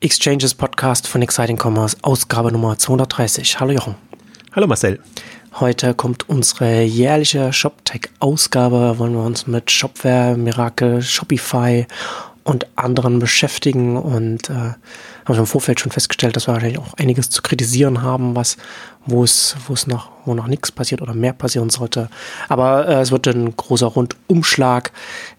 Exchanges Podcast von Exciting Commerce, Ausgabe Nummer 230. Hallo Jochen. Hallo Marcel. Heute kommt unsere jährliche ShopTech-Ausgabe. Wollen wir uns mit Shopware, Miracle, Shopify und anderen beschäftigen und äh, haben wir im Vorfeld schon festgestellt, dass wir wahrscheinlich auch einiges zu kritisieren haben, was wo es wo es noch wo noch nichts passiert oder mehr passieren sollte. Aber äh, es wird ein großer Rundumschlag,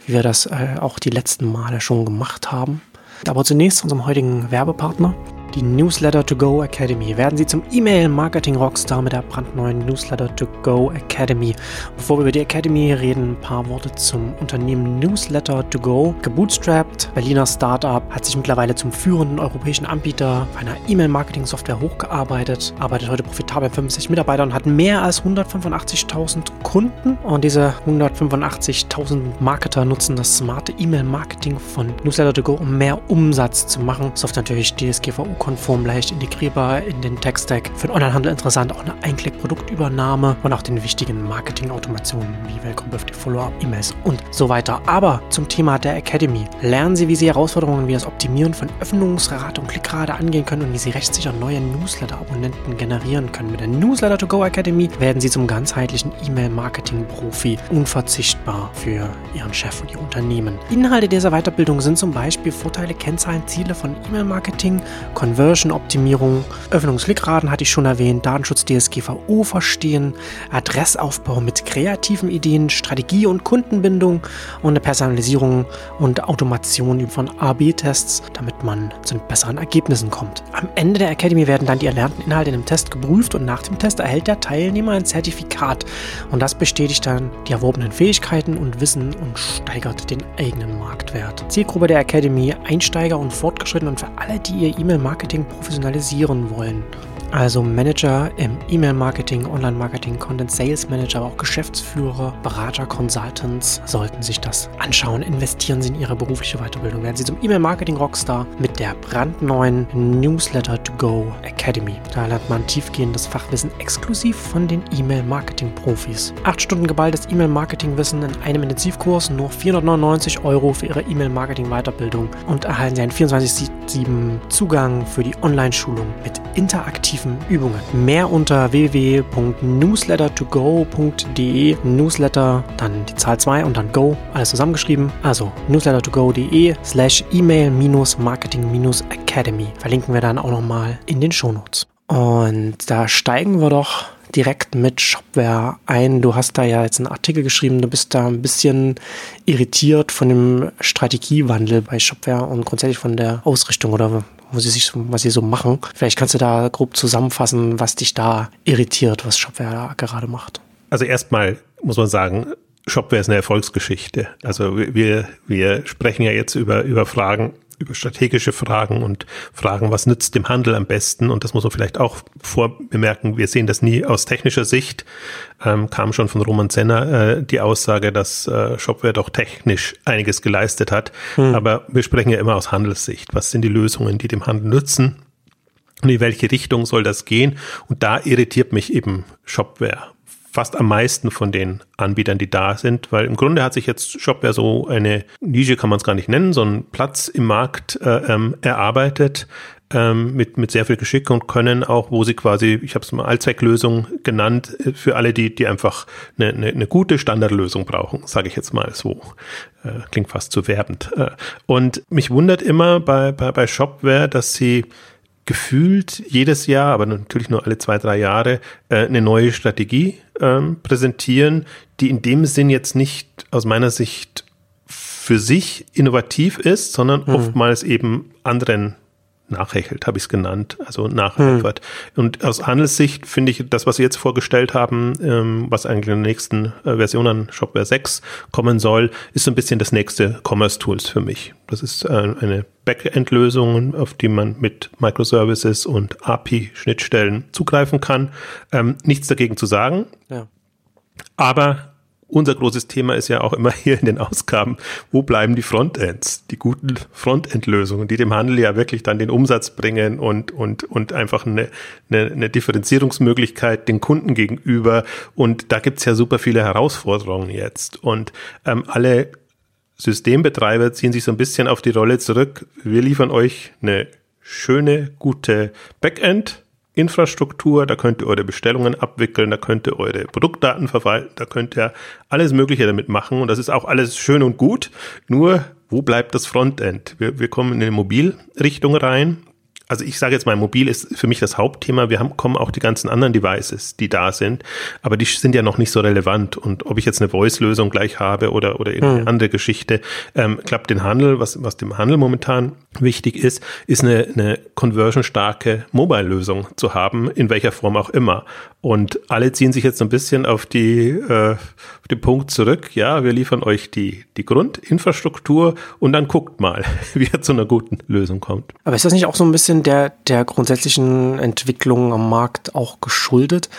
wie wir das äh, auch die letzten Male schon gemacht haben. Aber zunächst unserem heutigen Werbepartner die Newsletter to Go Academy. Werden Sie zum E-Mail-Marketing Rockstar mit der brandneuen Newsletter to Go Academy. Bevor wir über die Academy reden, ein paar Worte zum Unternehmen Newsletter to Go. Gebootstrapped, Berliner Startup, hat sich mittlerweile zum führenden europäischen Anbieter einer E-Mail-Marketing-Software hochgearbeitet, arbeitet heute profitabel mit 50 Mitarbeitern und hat mehr als 185.000 Kunden. Und diese 185.000 Marketer nutzen das smarte E-Mail-Marketing von Newsletter to Go, um mehr Umsatz zu machen. Software natürlich DSGVO konform leicht integrierbar in den Tech-Stack. Für den Onlinehandel interessant auch eine Einklick-Produktübernahme und auch den wichtigen Marketing-Automationen wie Welcome Birthday Follow-up, E-Mails und so weiter. Aber zum Thema der Academy. Lernen Sie, wie Sie Herausforderungen wie das Optimieren von Öffnungsrate und Klickrate angehen können und wie Sie rechtssicher neue Newsletter-Abonnenten generieren können. Mit der Newsletter to Go Academy werden Sie zum ganzheitlichen E-Mail-Marketing-Profi unverzichtbar für Ihren Chef und Ihr Unternehmen. Inhalte dieser Weiterbildung sind zum Beispiel Vorteile, Kennzahlen, Ziele von E-Mail-Marketing, Conversion-Optimierung, Öffnungsklickraten hatte ich schon erwähnt, Datenschutz DSGVO verstehen, Adressaufbau mit kreativen Ideen, Strategie und Kundenbindung und eine Personalisierung und Automation von AB-Tests, damit man zu besseren Ergebnissen kommt. Am Ende der Academy werden dann die erlernten Inhalte in einem Test geprüft und nach dem Test erhält der Teilnehmer ein Zertifikat und das bestätigt dann die erworbenen Fähigkeiten und Wissen und steigert den eigenen Marktwert. Zielgruppe der Academy Einsteiger und Fortgeschrittene und für alle, die ihr E-Mail-Marketing Marketing professionalisieren wollen. Also Manager im E-Mail-Marketing, Online-Marketing, Content Sales Manager, aber auch Geschäftsführer, Berater, Consultants sollten sich das anschauen. Investieren Sie in Ihre berufliche Weiterbildung. Werden Sie zum E-Mail-Marketing Rockstar mit der brandneuen Newsletter to Go Academy. Da lernt man tiefgehendes Fachwissen exklusiv von den E-Mail-Marketing-Profis. Acht Stunden geballtes E-Mail-Marketing-Wissen in einem Intensivkurs, nur 499 Euro für Ihre E-Mail-Marketing-Weiterbildung und erhalten Sie einen 24-7 Zugang für die Online-Schulung mit interaktiven Übungen. Mehr unter www.newslettertogo.de. Newsletter, dann die Zahl 2 und dann Go, alles zusammengeschrieben. Also newslettertogo.de slash email-marketing-academy. Verlinken wir dann auch nochmal in den Shownotes. Und da steigen wir doch direkt mit Shopware ein. Du hast da ja jetzt einen Artikel geschrieben, du bist da ein bisschen irritiert von dem Strategiewandel bei Shopware und grundsätzlich von der Ausrichtung oder wo sie sich, was sie so machen. Vielleicht kannst du da grob zusammenfassen, was dich da irritiert, was Shopware da gerade macht. Also erstmal muss man sagen, Shopware ist eine Erfolgsgeschichte. Also wir, wir sprechen ja jetzt über, über Fragen, über strategische Fragen und Fragen, was nützt dem Handel am besten? Und das muss man vielleicht auch vorbemerken. Wir sehen das nie aus technischer Sicht. Ähm, kam schon von Roman Zenner äh, die Aussage, dass äh, Shopware doch technisch einiges geleistet hat. Hm. Aber wir sprechen ja immer aus Handelssicht. Was sind die Lösungen, die dem Handel nützen? Und in welche Richtung soll das gehen? Und da irritiert mich eben Shopware fast am meisten von den Anbietern, die da sind, weil im Grunde hat sich jetzt Shopware so eine Nische, kann man es gar nicht nennen, so einen Platz im Markt äh, ähm, erarbeitet, ähm, mit, mit sehr viel Geschick und können auch, wo sie quasi, ich habe es mal Allzwecklösung genannt, äh, für alle, die, die einfach eine, eine, eine gute Standardlösung brauchen, sage ich jetzt mal so. Äh, klingt fast zu werbend. Äh, und mich wundert immer bei, bei, bei Shopware, dass sie gefühlt jedes Jahr, aber natürlich nur alle zwei, drei Jahre, äh, eine neue Strategie ähm, präsentieren, die in dem Sinn jetzt nicht aus meiner Sicht für sich innovativ ist, sondern hm. oftmals eben anderen nachhechelt, habe ich es genannt, also nachhelfert. Hm. Und aus Handelssicht finde ich das, was Sie jetzt vorgestellt haben, ähm, was eigentlich in der nächsten äh, Version an Shopware 6 kommen soll, ist so ein bisschen das nächste Commerce Tools für mich. Das ist äh, eine Backend-Lösung, auf die man mit Microservices und API-Schnittstellen zugreifen kann. Ähm, nichts dagegen zu sagen. Ja. Aber unser großes Thema ist ja auch immer hier in den Ausgaben, wo bleiben die Frontends, die guten Frontend-Lösungen, die dem Handel ja wirklich dann den Umsatz bringen und, und, und einfach eine, eine, eine Differenzierungsmöglichkeit den Kunden gegenüber. Und da gibt's ja super viele Herausforderungen jetzt. Und ähm, alle Systembetreiber ziehen sich so ein bisschen auf die Rolle zurück. Wir liefern euch eine schöne, gute Backend. Infrastruktur, da könnt ihr eure Bestellungen abwickeln, da könnt ihr eure Produktdaten verwalten, da könnt ihr alles Mögliche damit machen und das ist auch alles schön und gut. Nur, wo bleibt das Frontend? Wir, wir kommen in eine Mobilrichtung rein also ich sage jetzt mal, mobil ist für mich das Hauptthema. Wir haben, kommen auch die ganzen anderen Devices, die da sind, aber die sind ja noch nicht so relevant. Und ob ich jetzt eine Voice-Lösung gleich habe oder, oder irgendeine hm. andere Geschichte, ähm, klappt den Handel, was, was dem Handel momentan wichtig ist, ist eine, eine conversion-starke Mobile-Lösung zu haben, in welcher Form auch immer. Und alle ziehen sich jetzt so ein bisschen auf die, äh, auf den Punkt zurück. Ja, wir liefern euch die, die Grundinfrastruktur und dann guckt mal, wie ihr zu einer guten Lösung kommt. Aber ist das nicht auch so ein bisschen der, der grundsätzlichen Entwicklung am Markt auch geschuldet,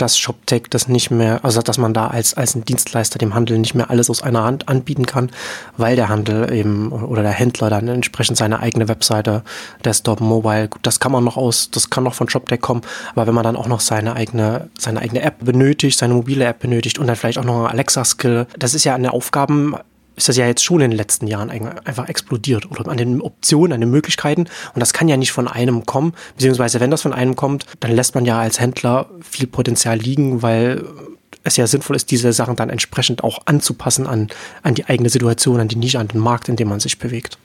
dass ShopTech das nicht mehr, also dass man da als, als ein Dienstleister dem Handel nicht mehr alles aus einer Hand anbieten kann, weil der Handel eben oder der Händler dann entsprechend seine eigene Webseite, Desktop, Mobile, gut, das kann man noch aus, das kann noch von ShopTech kommen, aber wenn man dann auch noch seine eigene, seine eigene App benötigt, seine mobile App benötigt und dann vielleicht auch noch Alexa-Skill, das ist ja eine Aufgaben, ist das ja jetzt schon in den letzten Jahren einfach explodiert oder an den Optionen, an den Möglichkeiten. Und das kann ja nicht von einem kommen, beziehungsweise wenn das von einem kommt, dann lässt man ja als Händler viel Potenzial liegen, weil es ja sinnvoll ist, diese Sachen dann entsprechend auch anzupassen an, an die eigene Situation, an die Nische, an den Markt, in dem man sich bewegt.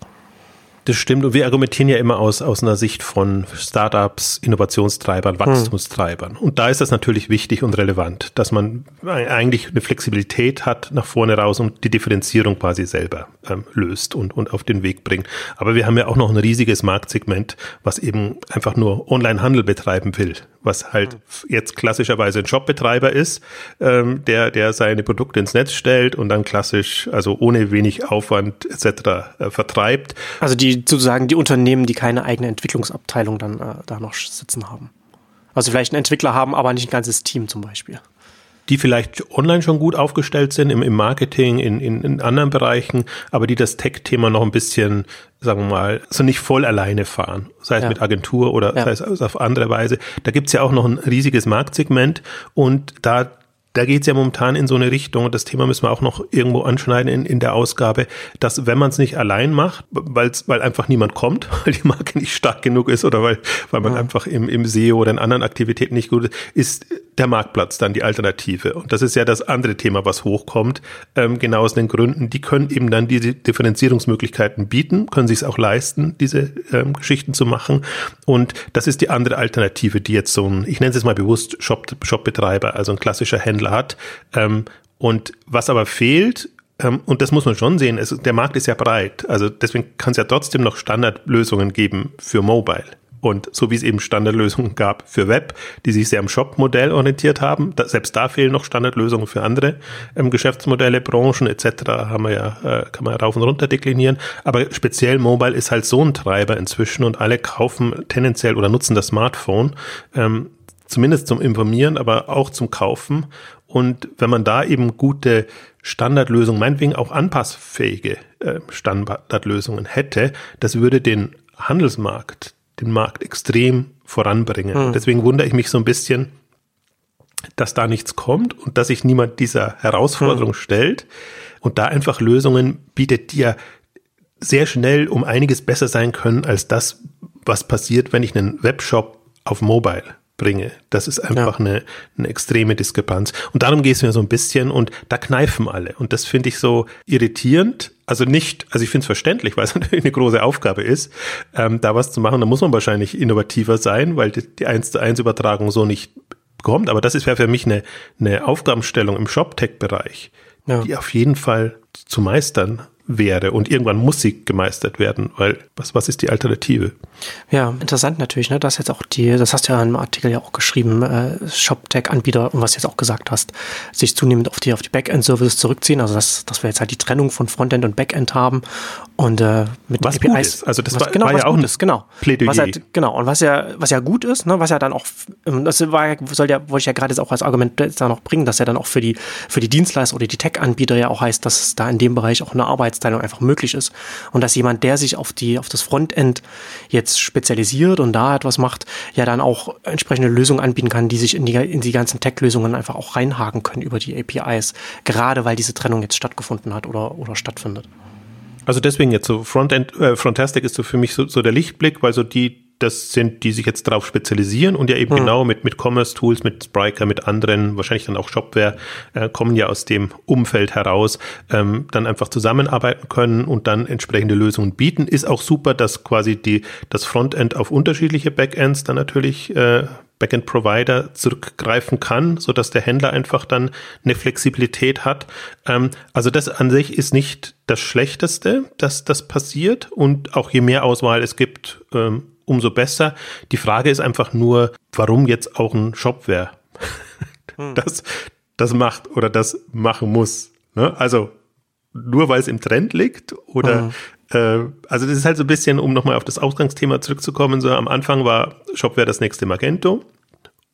Das stimmt. Und wir argumentieren ja immer aus, aus einer Sicht von Startups, Innovationstreibern, hm. Wachstumstreibern. Hm. Und da ist das natürlich wichtig und relevant, dass man eigentlich eine Flexibilität hat nach vorne raus und die Differenzierung quasi selber ähm, löst und, und auf den Weg bringt. Aber wir haben ja auch noch ein riesiges Marktsegment, was eben einfach nur Online-Handel betreiben will was halt jetzt klassischerweise ein Shopbetreiber ist, ähm, der, der seine Produkte ins Netz stellt und dann klassisch, also ohne wenig Aufwand etc. Äh, vertreibt. Also die sozusagen die Unternehmen, die keine eigene Entwicklungsabteilung dann äh, da noch sitzen haben. Also vielleicht einen Entwickler haben, aber nicht ein ganzes Team zum Beispiel die vielleicht online schon gut aufgestellt sind, im, im Marketing, in, in, in anderen Bereichen, aber die das Tech-Thema noch ein bisschen, sagen wir mal, so nicht voll alleine fahren, sei es ja. mit Agentur oder ja. sei es auf andere Weise. Da gibt's ja auch noch ein riesiges Marktsegment und da da geht's ja momentan in so eine Richtung, und das Thema müssen wir auch noch irgendwo anschneiden in, in der Ausgabe, dass wenn man es nicht allein macht, weil's, weil einfach niemand kommt, weil die Marke nicht stark genug ist oder weil, weil man ja. einfach im, im SEO oder in anderen Aktivitäten nicht gut ist, ist der Marktplatz dann die Alternative. Und das ist ja das andere Thema, was hochkommt, ähm, genau aus den Gründen, die können eben dann diese Differenzierungsmöglichkeiten bieten, können sich es auch leisten, diese ähm, Geschichten zu machen. Und das ist die andere Alternative, die jetzt so ein, ich nenne es jetzt mal bewusst Shop, Shopbetreiber, also ein klassischer Händler hat. Ähm, und was aber fehlt, ähm, und das muss man schon sehen, es, der Markt ist ja breit. Also deswegen kann es ja trotzdem noch Standardlösungen geben für Mobile. Und so wie es eben Standardlösungen gab für Web, die sich sehr am Shop-Modell orientiert haben, da, selbst da fehlen noch Standardlösungen für andere ähm, Geschäftsmodelle, Branchen etc. haben wir ja, äh, kann man ja rauf und runter deklinieren. Aber speziell Mobile ist halt so ein Treiber inzwischen und alle kaufen tendenziell oder nutzen das Smartphone. Ähm, zumindest zum Informieren, aber auch zum Kaufen. Und wenn man da eben gute Standardlösungen, meinetwegen auch anpassfähige äh, Standardlösungen hätte, das würde den Handelsmarkt den Markt extrem voranbringen. Hm. Deswegen wundere ich mich so ein bisschen, dass da nichts kommt und dass sich niemand dieser Herausforderung hm. stellt und da einfach Lösungen bietet, die ja sehr schnell um einiges besser sein können als das, was passiert, wenn ich einen Webshop auf Mobile bringe. Das ist einfach ja. eine, eine extreme Diskrepanz. Und darum geht es mir so ein bisschen und da kneifen alle. Und das finde ich so irritierend. Also nicht, also ich finde es verständlich, weil es natürlich eine große Aufgabe ist, ähm, da was zu machen. Da muss man wahrscheinlich innovativer sein, weil die, die 1 zu 1 Übertragung so nicht kommt. Aber das ist ja für mich eine, eine Aufgabenstellung im ShopTech-Bereich, ja. die auf jeden Fall zu meistern wäre und irgendwann muss sie gemeistert werden, weil was, was ist die Alternative? Ja, interessant natürlich, ne? Das jetzt auch die, das hast du ja im Artikel ja auch geschrieben, äh, ShopTech-Anbieter und was du jetzt auch gesagt hast, sich zunehmend auf die, auf die Backend-Services zurückziehen, also dass, dass wir jetzt halt die Trennung von Frontend und Backend haben und äh, mit was APIs. Gut ist. Also das was, war, genau, war ja auch ein genau. Plädoyer. Was halt, genau, und was ja, was ja gut ist, ne, was ja dann auch, ähm, das war, soll ja, wollte ich ja gerade jetzt auch als Argument da noch bringen, dass ja dann auch für die, für die Dienstleister oder die Tech-Anbieter ja auch heißt, dass es da in dem Bereich auch eine Arbeitsteilung einfach möglich ist. Und dass jemand, der sich auf die, auf das Frontend jetzt spezialisiert und da etwas macht, ja dann auch entsprechende Lösungen anbieten kann, die sich in die, in die ganzen Tech-Lösungen einfach auch reinhaken können über die APIs. Gerade weil diese Trennung jetzt stattgefunden hat oder, oder stattfindet. Also deswegen jetzt so Frontend, äh, Frontastic ist so für mich so, so der Lichtblick, weil so die das sind, die sich jetzt darauf spezialisieren und ja eben mhm. genau mit, mit Commerce-Tools, mit Spriker, mit anderen, wahrscheinlich dann auch Shopware, äh, kommen ja aus dem Umfeld heraus, ähm, dann einfach zusammenarbeiten können und dann entsprechende Lösungen bieten. Ist auch super, dass quasi die, das Frontend auf unterschiedliche Backends dann natürlich äh, Backend-Provider zurückgreifen kann, so dass der Händler einfach dann eine Flexibilität hat. Ähm, also das an sich ist nicht das Schlechteste, dass das passiert und auch je mehr Auswahl es gibt, ähm, umso besser. Die Frage ist einfach nur, warum jetzt auch ein Shopware hm. das, das macht oder das machen muss. Ne? Also nur weil es im Trend liegt oder mhm. äh, also das ist halt so ein bisschen, um nochmal auf das Ausgangsthema zurückzukommen, so am Anfang war Shopware das nächste Magento.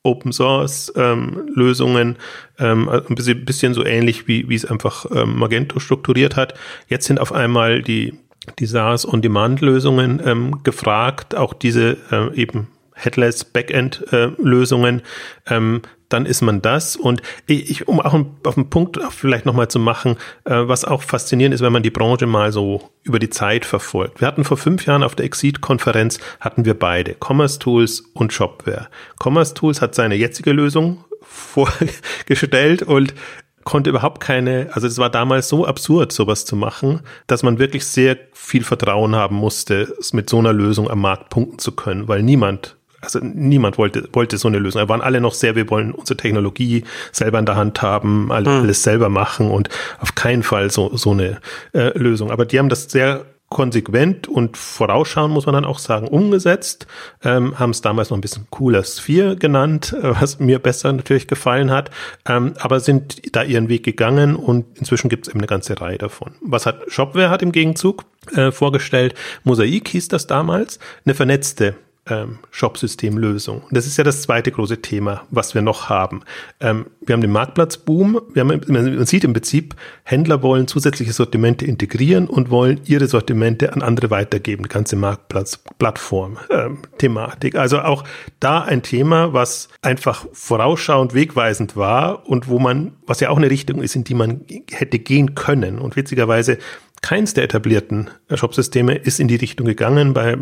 Open Source ähm, Lösungen, ähm, ein bisschen, bisschen so ähnlich wie, wie es einfach ähm, Magento strukturiert hat. Jetzt sind auf einmal die die SaaS-on-Demand-Lösungen ähm, gefragt, auch diese äh, eben Headless Backend-Lösungen, äh, ähm, dann ist man das. Und ich, um auch auf den Punkt vielleicht nochmal zu machen, äh, was auch faszinierend ist, wenn man die Branche mal so über die Zeit verfolgt. Wir hatten vor fünf Jahren auf der Exceed-Konferenz hatten wir beide, Commerce Tools und Shopware. Commerce Tools hat seine jetzige Lösung vorgestellt und konnte überhaupt keine, also es war damals so absurd, sowas zu machen, dass man wirklich sehr viel Vertrauen haben musste, mit so einer Lösung am Markt punkten zu können, weil niemand also niemand wollte, wollte so eine Lösung. Da waren alle noch sehr, wir wollen unsere Technologie selber in der Hand haben, alles, hm. alles selber machen und auf keinen Fall so, so eine äh, Lösung. Aber die haben das sehr konsequent und vorausschauen, muss man dann auch sagen, umgesetzt. Ähm, haben es damals noch ein bisschen cooler Sphere genannt, äh, was mir besser natürlich gefallen hat, ähm, aber sind da ihren Weg gegangen und inzwischen gibt es eben eine ganze Reihe davon. Was hat Shopware hat im Gegenzug äh, vorgestellt? Mosaik hieß das damals, eine vernetzte ähm, Shop-System-Lösung. Das ist ja das zweite große Thema, was wir noch haben. Ähm, wir haben den Marktplatzboom. Wir haben, man sieht im Prinzip, Händler wollen zusätzliche Sortimente integrieren und wollen ihre Sortimente an andere weitergeben. Die ganze Marktplatz-Plattform-Thematik. Ähm, also auch da ein Thema, was einfach vorausschauend wegweisend war und wo man, was ja auch eine Richtung ist, in die man hätte gehen können. Und witzigerweise keins der etablierten Shop-Systeme ist in die Richtung gegangen. Bei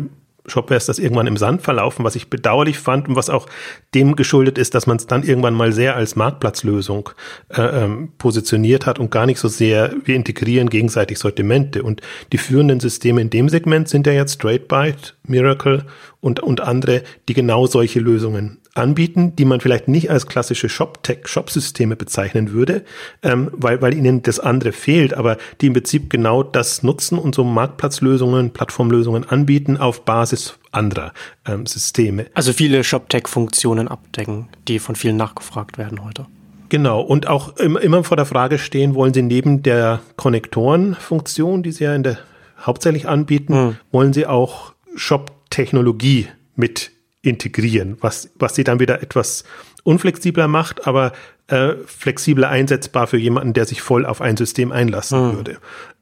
Shopware ist das irgendwann im Sand verlaufen, was ich bedauerlich fand und was auch dem geschuldet ist, dass man es dann irgendwann mal sehr als Marktplatzlösung äh, ähm, positioniert hat und gar nicht so sehr, wir integrieren gegenseitig Sortimente. Und die führenden Systeme in dem Segment sind ja jetzt StraightByte, Miracle und, und andere, die genau solche Lösungen anbieten, die man vielleicht nicht als klassische Shop-Tech-Shop-Systeme bezeichnen würde, ähm, weil, weil ihnen das andere fehlt, aber die im Prinzip genau das nutzen und so Marktplatzlösungen, Plattformlösungen anbieten auf Basis anderer ähm, Systeme. Also viele Shop-Tech-Funktionen abdecken, die von vielen nachgefragt werden heute. Genau, und auch immer vor der Frage stehen, wollen Sie neben der Konnektoren-Funktion, die Sie ja in der hauptsächlich anbieten, hm. wollen Sie auch Shop-Technologie mit integrieren, was, was sie dann wieder etwas unflexibler macht, aber äh, flexibler einsetzbar für jemanden, der sich voll auf ein System einlassen mhm. würde.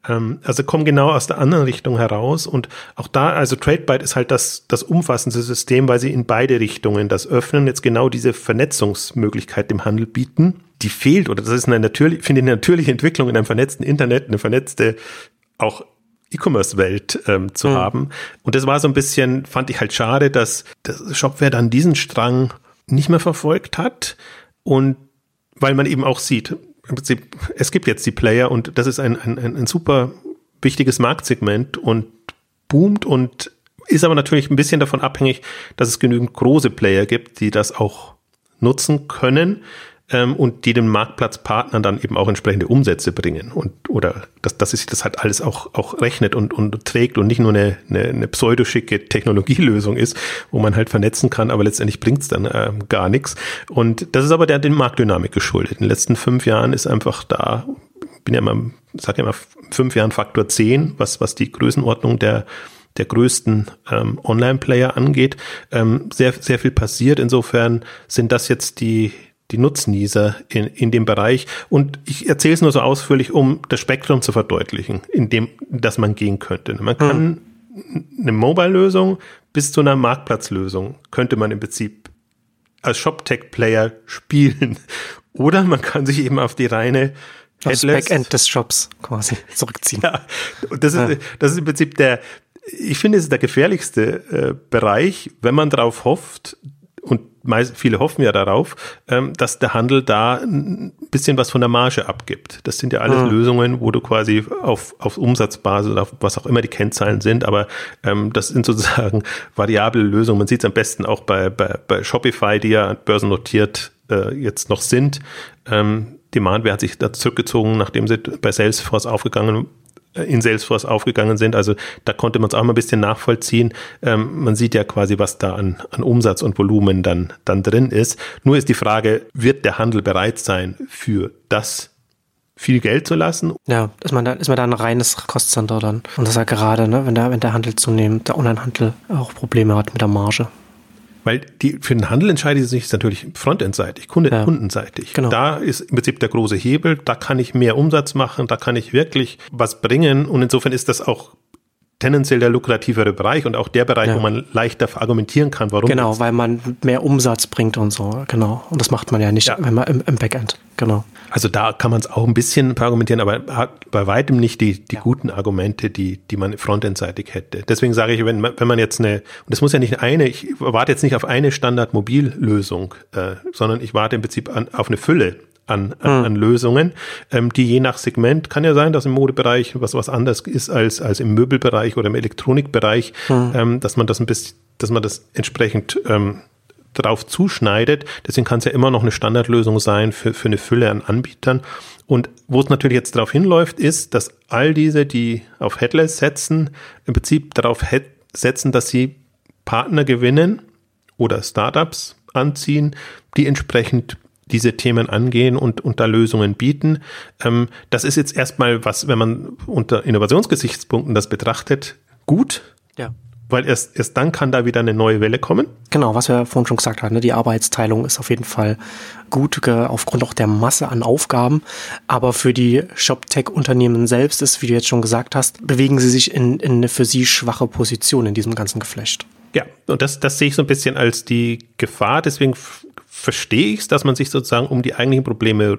Ähm, also kommen genau aus der anderen Richtung heraus und auch da, also TradeByte ist halt das, das umfassende System, weil sie in beide Richtungen das öffnen, jetzt genau diese Vernetzungsmöglichkeit dem Handel bieten. Die fehlt oder das ist eine natürlich, finde ich eine natürliche Entwicklung in einem vernetzten Internet, eine vernetzte auch E-Commerce-Welt ähm, zu mhm. haben. Und das war so ein bisschen, fand ich halt schade, dass das Shopware dann diesen Strang nicht mehr verfolgt hat. Und weil man eben auch sieht, im Prinzip, es gibt jetzt die Player und das ist ein, ein, ein super wichtiges Marktsegment und boomt und ist aber natürlich ein bisschen davon abhängig, dass es genügend große Player gibt, die das auch nutzen können ähm, und die den Marktplatzpartnern dann eben auch entsprechende Umsätze bringen und oder dass, dass sich das halt alles auch, auch rechnet und, und trägt und nicht nur eine, eine, eine pseudoschicke Technologielösung ist, wo man halt vernetzen kann, aber letztendlich bringt es dann ähm, gar nichts. Und das ist aber der den Marktdynamik geschuldet. In den letzten fünf Jahren ist einfach da, bin ja immer, sag ja immer, fünf Jahren Faktor zehn, was, was die Größenordnung der der größten ähm, Online-Player angeht, ähm, sehr, sehr viel passiert. Insofern sind das jetzt die, die Nutznießer in, in dem Bereich. Und ich erzähle es nur so ausführlich, um das Spektrum zu verdeutlichen, in dem, dass man gehen könnte. Man kann hm. eine Mobile-Lösung bis zu einer Marktplatzlösung könnte man im Prinzip als ShopTech-Player spielen. Oder man kann sich eben auf die reine das Backend des Shops quasi zurückziehen. Ja, das ist, das ist im Prinzip der, ich finde, es ist der gefährlichste äh, Bereich, wenn man darauf hofft, und meist, viele hoffen ja darauf, ähm, dass der Handel da ein bisschen was von der Marge abgibt. Das sind ja alles mhm. Lösungen, wo du quasi auf, auf Umsatzbasis oder auf was auch immer die Kennzahlen sind, aber ähm, das sind sozusagen variable Lösungen. Man sieht es am besten auch bei, bei, bei Shopify, die ja börsennotiert äh, jetzt noch sind. Ähm, Demandware hat sich da zurückgezogen, nachdem sie bei Salesforce aufgegangen in Salesforce aufgegangen sind. Also da konnte man es auch mal ein bisschen nachvollziehen. Ähm, man sieht ja quasi, was da an, an Umsatz und Volumen dann, dann drin ist. Nur ist die Frage, wird der Handel bereit sein, für das viel Geld zu lassen? Ja, ist man da, ist man da ein reines Kostcenter dann. Und das ist ja gerade, ne, wenn der, wenn der Handel zunehmend, der Onlinehandel auch Probleme hat mit der Marge. Weil die, für den Handel entscheidet sich natürlich frontendseitig, Kunde, ja. kundenseitig. Genau. Da ist im Prinzip der große Hebel, da kann ich mehr Umsatz machen, da kann ich wirklich was bringen und insofern ist das auch tendenziell der lukrativere Bereich und auch der Bereich, ja. wo man leichter argumentieren kann, warum. Genau, das. weil man mehr Umsatz bringt und so, genau. Und das macht man ja nicht, ja. wenn man im, im Backend, genau. Also da kann man es auch ein bisschen argumentieren, aber hat bei weitem nicht die, die ja. guten Argumente, die, die man frontendseitig hätte. Deswegen sage ich, wenn, wenn man jetzt eine, und das muss ja nicht eine, ich warte jetzt nicht auf eine Standard-Mobillösung, äh, sondern ich warte im Prinzip an, auf eine Fülle an, an, hm. an Lösungen, ähm, die je nach Segment, kann ja sein, dass im Modebereich was was anders ist als, als im Möbelbereich oder im Elektronikbereich, hm. ähm, dass man das ein bisschen, dass man das entsprechend ähm, darauf zuschneidet. Deswegen kann es ja immer noch eine Standardlösung sein für, für eine Fülle an Anbietern. Und wo es natürlich jetzt darauf hinläuft, ist, dass all diese, die auf Headless setzen, im Prinzip darauf setzen, dass sie Partner gewinnen oder Startups anziehen, die entsprechend diese Themen angehen und, und da Lösungen bieten. Ähm, das ist jetzt erstmal was, wenn man unter Innovationsgesichtspunkten das betrachtet, gut. Ja. Weil erst, erst dann kann da wieder eine neue Welle kommen. Genau, was wir vorhin schon gesagt haben, ne? die Arbeitsteilung ist auf jeden Fall gut, aufgrund auch der Masse an Aufgaben. Aber für die ShopTech-Unternehmen selbst ist, wie du jetzt schon gesagt hast, bewegen sie sich in, in eine für sie schwache Position in diesem ganzen Geflecht. Ja, und das, das sehe ich so ein bisschen als die Gefahr. Deswegen verstehe ich es, dass man sich sozusagen um die eigentlichen Probleme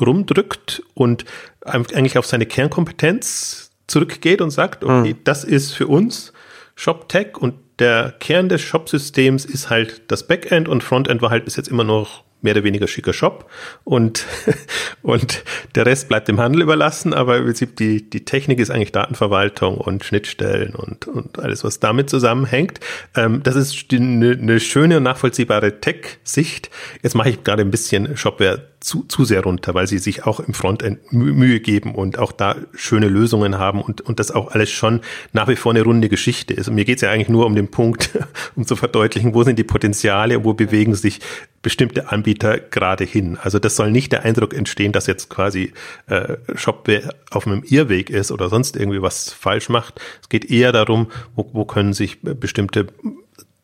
rumdrückt und eigentlich auf seine Kernkompetenz zurückgeht und sagt, okay, mhm. das ist für uns ShopTech und der Kern des Shop-Systems ist halt das Backend und Frontend war halt bis jetzt immer noch mehr oder weniger schicker Shop und, und der Rest bleibt dem Handel überlassen, aber im Prinzip die, die Technik ist eigentlich Datenverwaltung und Schnittstellen und, und alles, was damit zusammenhängt. Ähm, das ist eine, eine schöne und nachvollziehbare Tech-Sicht. Jetzt mache ich gerade ein bisschen Shopware zu, zu sehr runter, weil sie sich auch im Frontend Mühe geben und auch da schöne Lösungen haben und, und das auch alles schon nach wie vor eine runde Geschichte ist. Und mir geht es ja eigentlich nur um den Punkt, um zu verdeutlichen, wo sind die Potenziale wo bewegen sich bestimmte Anbieter gerade hin. Also das soll nicht der Eindruck entstehen, dass jetzt quasi äh, Shopware auf einem Irrweg ist oder sonst irgendwie was falsch macht. Es geht eher darum, wo, wo können sich bestimmte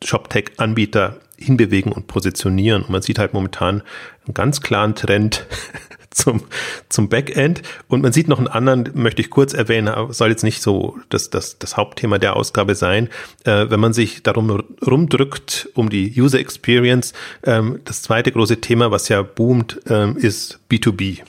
ShopTech-Anbieter hinbewegen und positionieren. Und man sieht halt momentan einen ganz klaren Trend zum, zum Backend. Und man sieht noch einen anderen, möchte ich kurz erwähnen, soll jetzt nicht so das, das, das Hauptthema der Ausgabe sein. Äh, wenn man sich darum rumdrückt, um die User Experience, ähm, das zweite große Thema, was ja boomt, ähm, ist B2B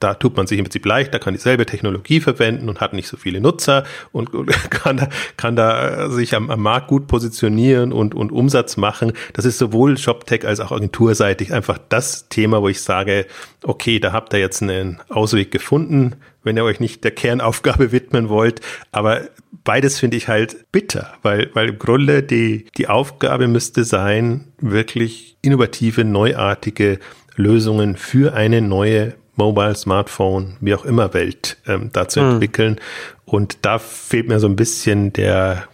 da tut man sich im Prinzip leicht, da kann dieselbe Technologie verwenden und hat nicht so viele Nutzer und kann da, kann da sich am, am Markt gut positionieren und, und Umsatz machen. Das ist sowohl ShopTech als auch agenturseitig einfach das Thema, wo ich sage, okay, da habt ihr jetzt einen Ausweg gefunden, wenn ihr euch nicht der Kernaufgabe widmen wollt. Aber beides finde ich halt bitter, weil, weil im Grunde die, die Aufgabe müsste sein, wirklich innovative, neuartige Lösungen für eine neue Mobile, Smartphone, wie auch immer Welt ähm, da zu mhm. entwickeln. Und da fehlt mir so ein bisschen der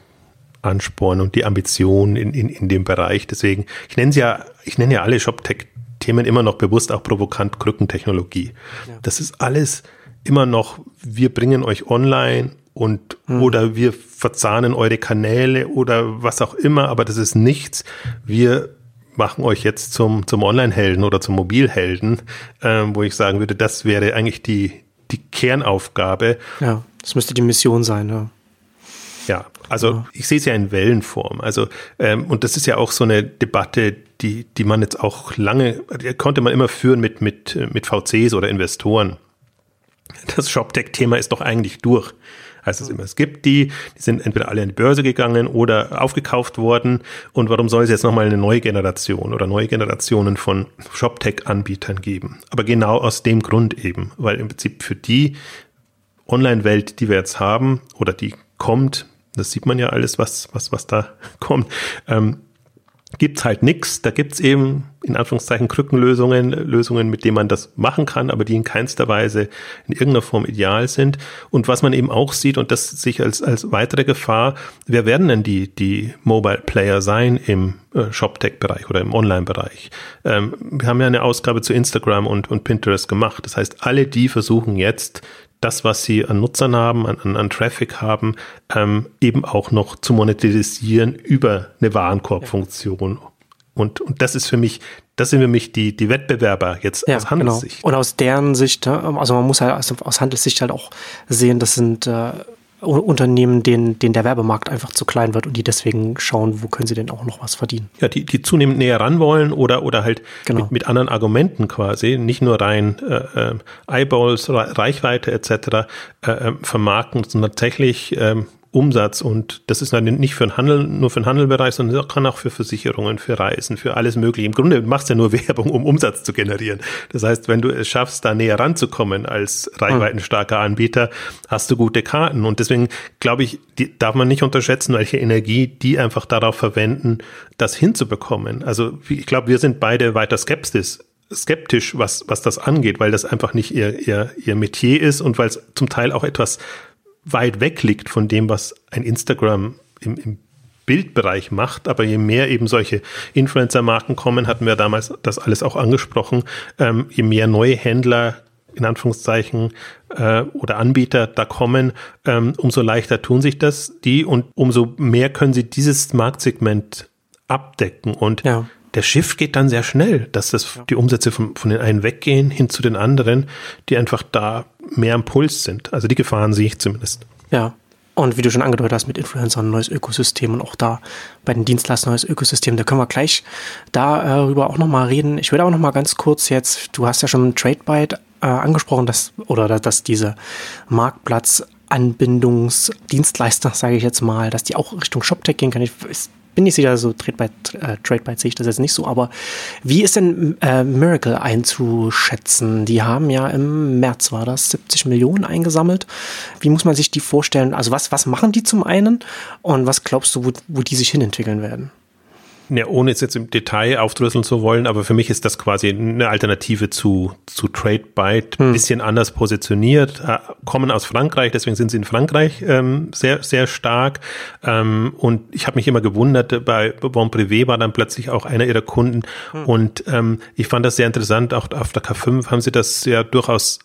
Ansporn und die Ambition in, in, in dem Bereich. Deswegen, ich nenne ja, ich nenne ja alle ShopTech-Themen immer noch bewusst auch provokant Krückentechnologie. Ja. Das ist alles immer noch, wir bringen euch online und mhm. oder wir verzahnen eure Kanäle oder was auch immer, aber das ist nichts. Wir machen euch jetzt zum, zum Online-Helden oder zum Mobilhelden, ähm, wo ich sagen würde, das wäre eigentlich die, die Kernaufgabe. Ja, das müsste die Mission sein, ja. Ja, also ja. ich sehe es ja in Wellenform. Also, ähm, und das ist ja auch so eine Debatte, die, die man jetzt auch lange, konnte man immer führen mit, mit, mit VCs oder Investoren. Das ShopTech-Thema ist doch eigentlich durch. Heißt es immer. Es gibt die, die sind entweder alle an die Börse gegangen oder aufgekauft worden. Und warum soll es jetzt nochmal eine neue Generation oder neue Generationen von ShopTech-Anbietern geben? Aber genau aus dem Grund eben, weil im Prinzip für die Online-Welt, die wir jetzt haben oder die kommt, das sieht man ja alles, was, was, was da kommt, ähm, gibt's halt nix. Da gibt's eben in Anführungszeichen Krückenlösungen, Lösungen, mit denen man das machen kann, aber die in keinster Weise in irgendeiner Form ideal sind. Und was man eben auch sieht, und das sich als, als weitere Gefahr, wer werden denn die, die Mobile Player sein im äh, ShopTech-Bereich oder im Online-Bereich? Ähm, wir haben ja eine Ausgabe zu Instagram und, und Pinterest gemacht. Das heißt, alle die versuchen jetzt, das, was sie an Nutzern haben, an, an, an Traffic haben, ähm, eben auch noch zu monetarisieren über eine Warenkorbfunktion. Ja. Und, und das ist für mich, das sind für mich die, die Wettbewerber jetzt ja, aus Handelssicht. Genau. Und aus deren Sicht, also man muss halt aus, aus Handelssicht halt auch sehen, das sind äh, Unternehmen, denen, denen der Werbemarkt einfach zu klein wird und die deswegen schauen, wo können sie denn auch noch was verdienen. Ja, die, die zunehmend näher ran wollen oder, oder halt genau. mit, mit anderen Argumenten quasi, nicht nur rein äh, äh, Eyeballs, Reichweite etc. Äh, äh, vermarkten, sondern tatsächlich ähm, Umsatz und das ist nicht für den Handel, nur für den Handelbereich, sondern kann auch für Versicherungen, für Reisen, für alles mögliche. Im Grunde machst du ja nur Werbung, um Umsatz zu generieren. Das heißt, wenn du es schaffst, da näher ranzukommen als reichweitenstarker Anbieter, hast du gute Karten. Und deswegen glaube ich, die, darf man nicht unterschätzen, welche Energie die einfach darauf verwenden, das hinzubekommen. Also ich glaube, wir sind beide weiter skeptisch skeptisch, was, was das angeht, weil das einfach nicht ihr, ihr, ihr Metier ist und weil es zum Teil auch etwas weit weg liegt von dem, was ein Instagram im, im Bildbereich macht, aber je mehr eben solche Influencer-Marken kommen, hatten wir damals das alles auch angesprochen, ähm, je mehr neue Händler in Anführungszeichen äh, oder Anbieter da kommen, ähm, umso leichter tun sich das die und umso mehr können sie dieses Marktsegment abdecken und ja. Der Schiff geht dann sehr schnell, dass das die Umsätze von, von den einen weggehen hin zu den anderen, die einfach da mehr im Puls sind. Also die Gefahren sehe ich zumindest. Ja. Und wie du schon angedeutet hast, mit Influencern ein neues Ökosystem und auch da bei den Dienstleistern neues Ökosystem, da können wir gleich darüber auch nochmal reden. Ich würde auch nochmal ganz kurz jetzt, du hast ja schon TradeByte äh, angesprochen, dass, oder dass diese Marktplatzanbindungsdienstleister, sage ich jetzt mal, dass die auch Richtung ShopTech gehen können. Ich, bin nicht sicher, so Trade by, äh, Trade by sehe ich das jetzt nicht so, aber wie ist denn äh, Miracle einzuschätzen? Die haben ja im März war das 70 Millionen eingesammelt. Wie muss man sich die vorstellen? Also was, was machen die zum einen und was glaubst du, wo, wo die sich hinentwickeln werden? Ja, ohne es jetzt im Detail aufdrüsseln zu wollen, aber für mich ist das quasi eine Alternative zu, zu TradeByte, hm. bisschen anders positioniert, äh, kommen aus Frankreich, deswegen sind sie in Frankreich ähm, sehr, sehr stark. Ähm, und ich habe mich immer gewundert, bei Bon Privé war dann plötzlich auch einer ihrer Kunden. Hm. Und ähm, ich fand das sehr interessant, auch auf der K5 haben sie das ja durchaus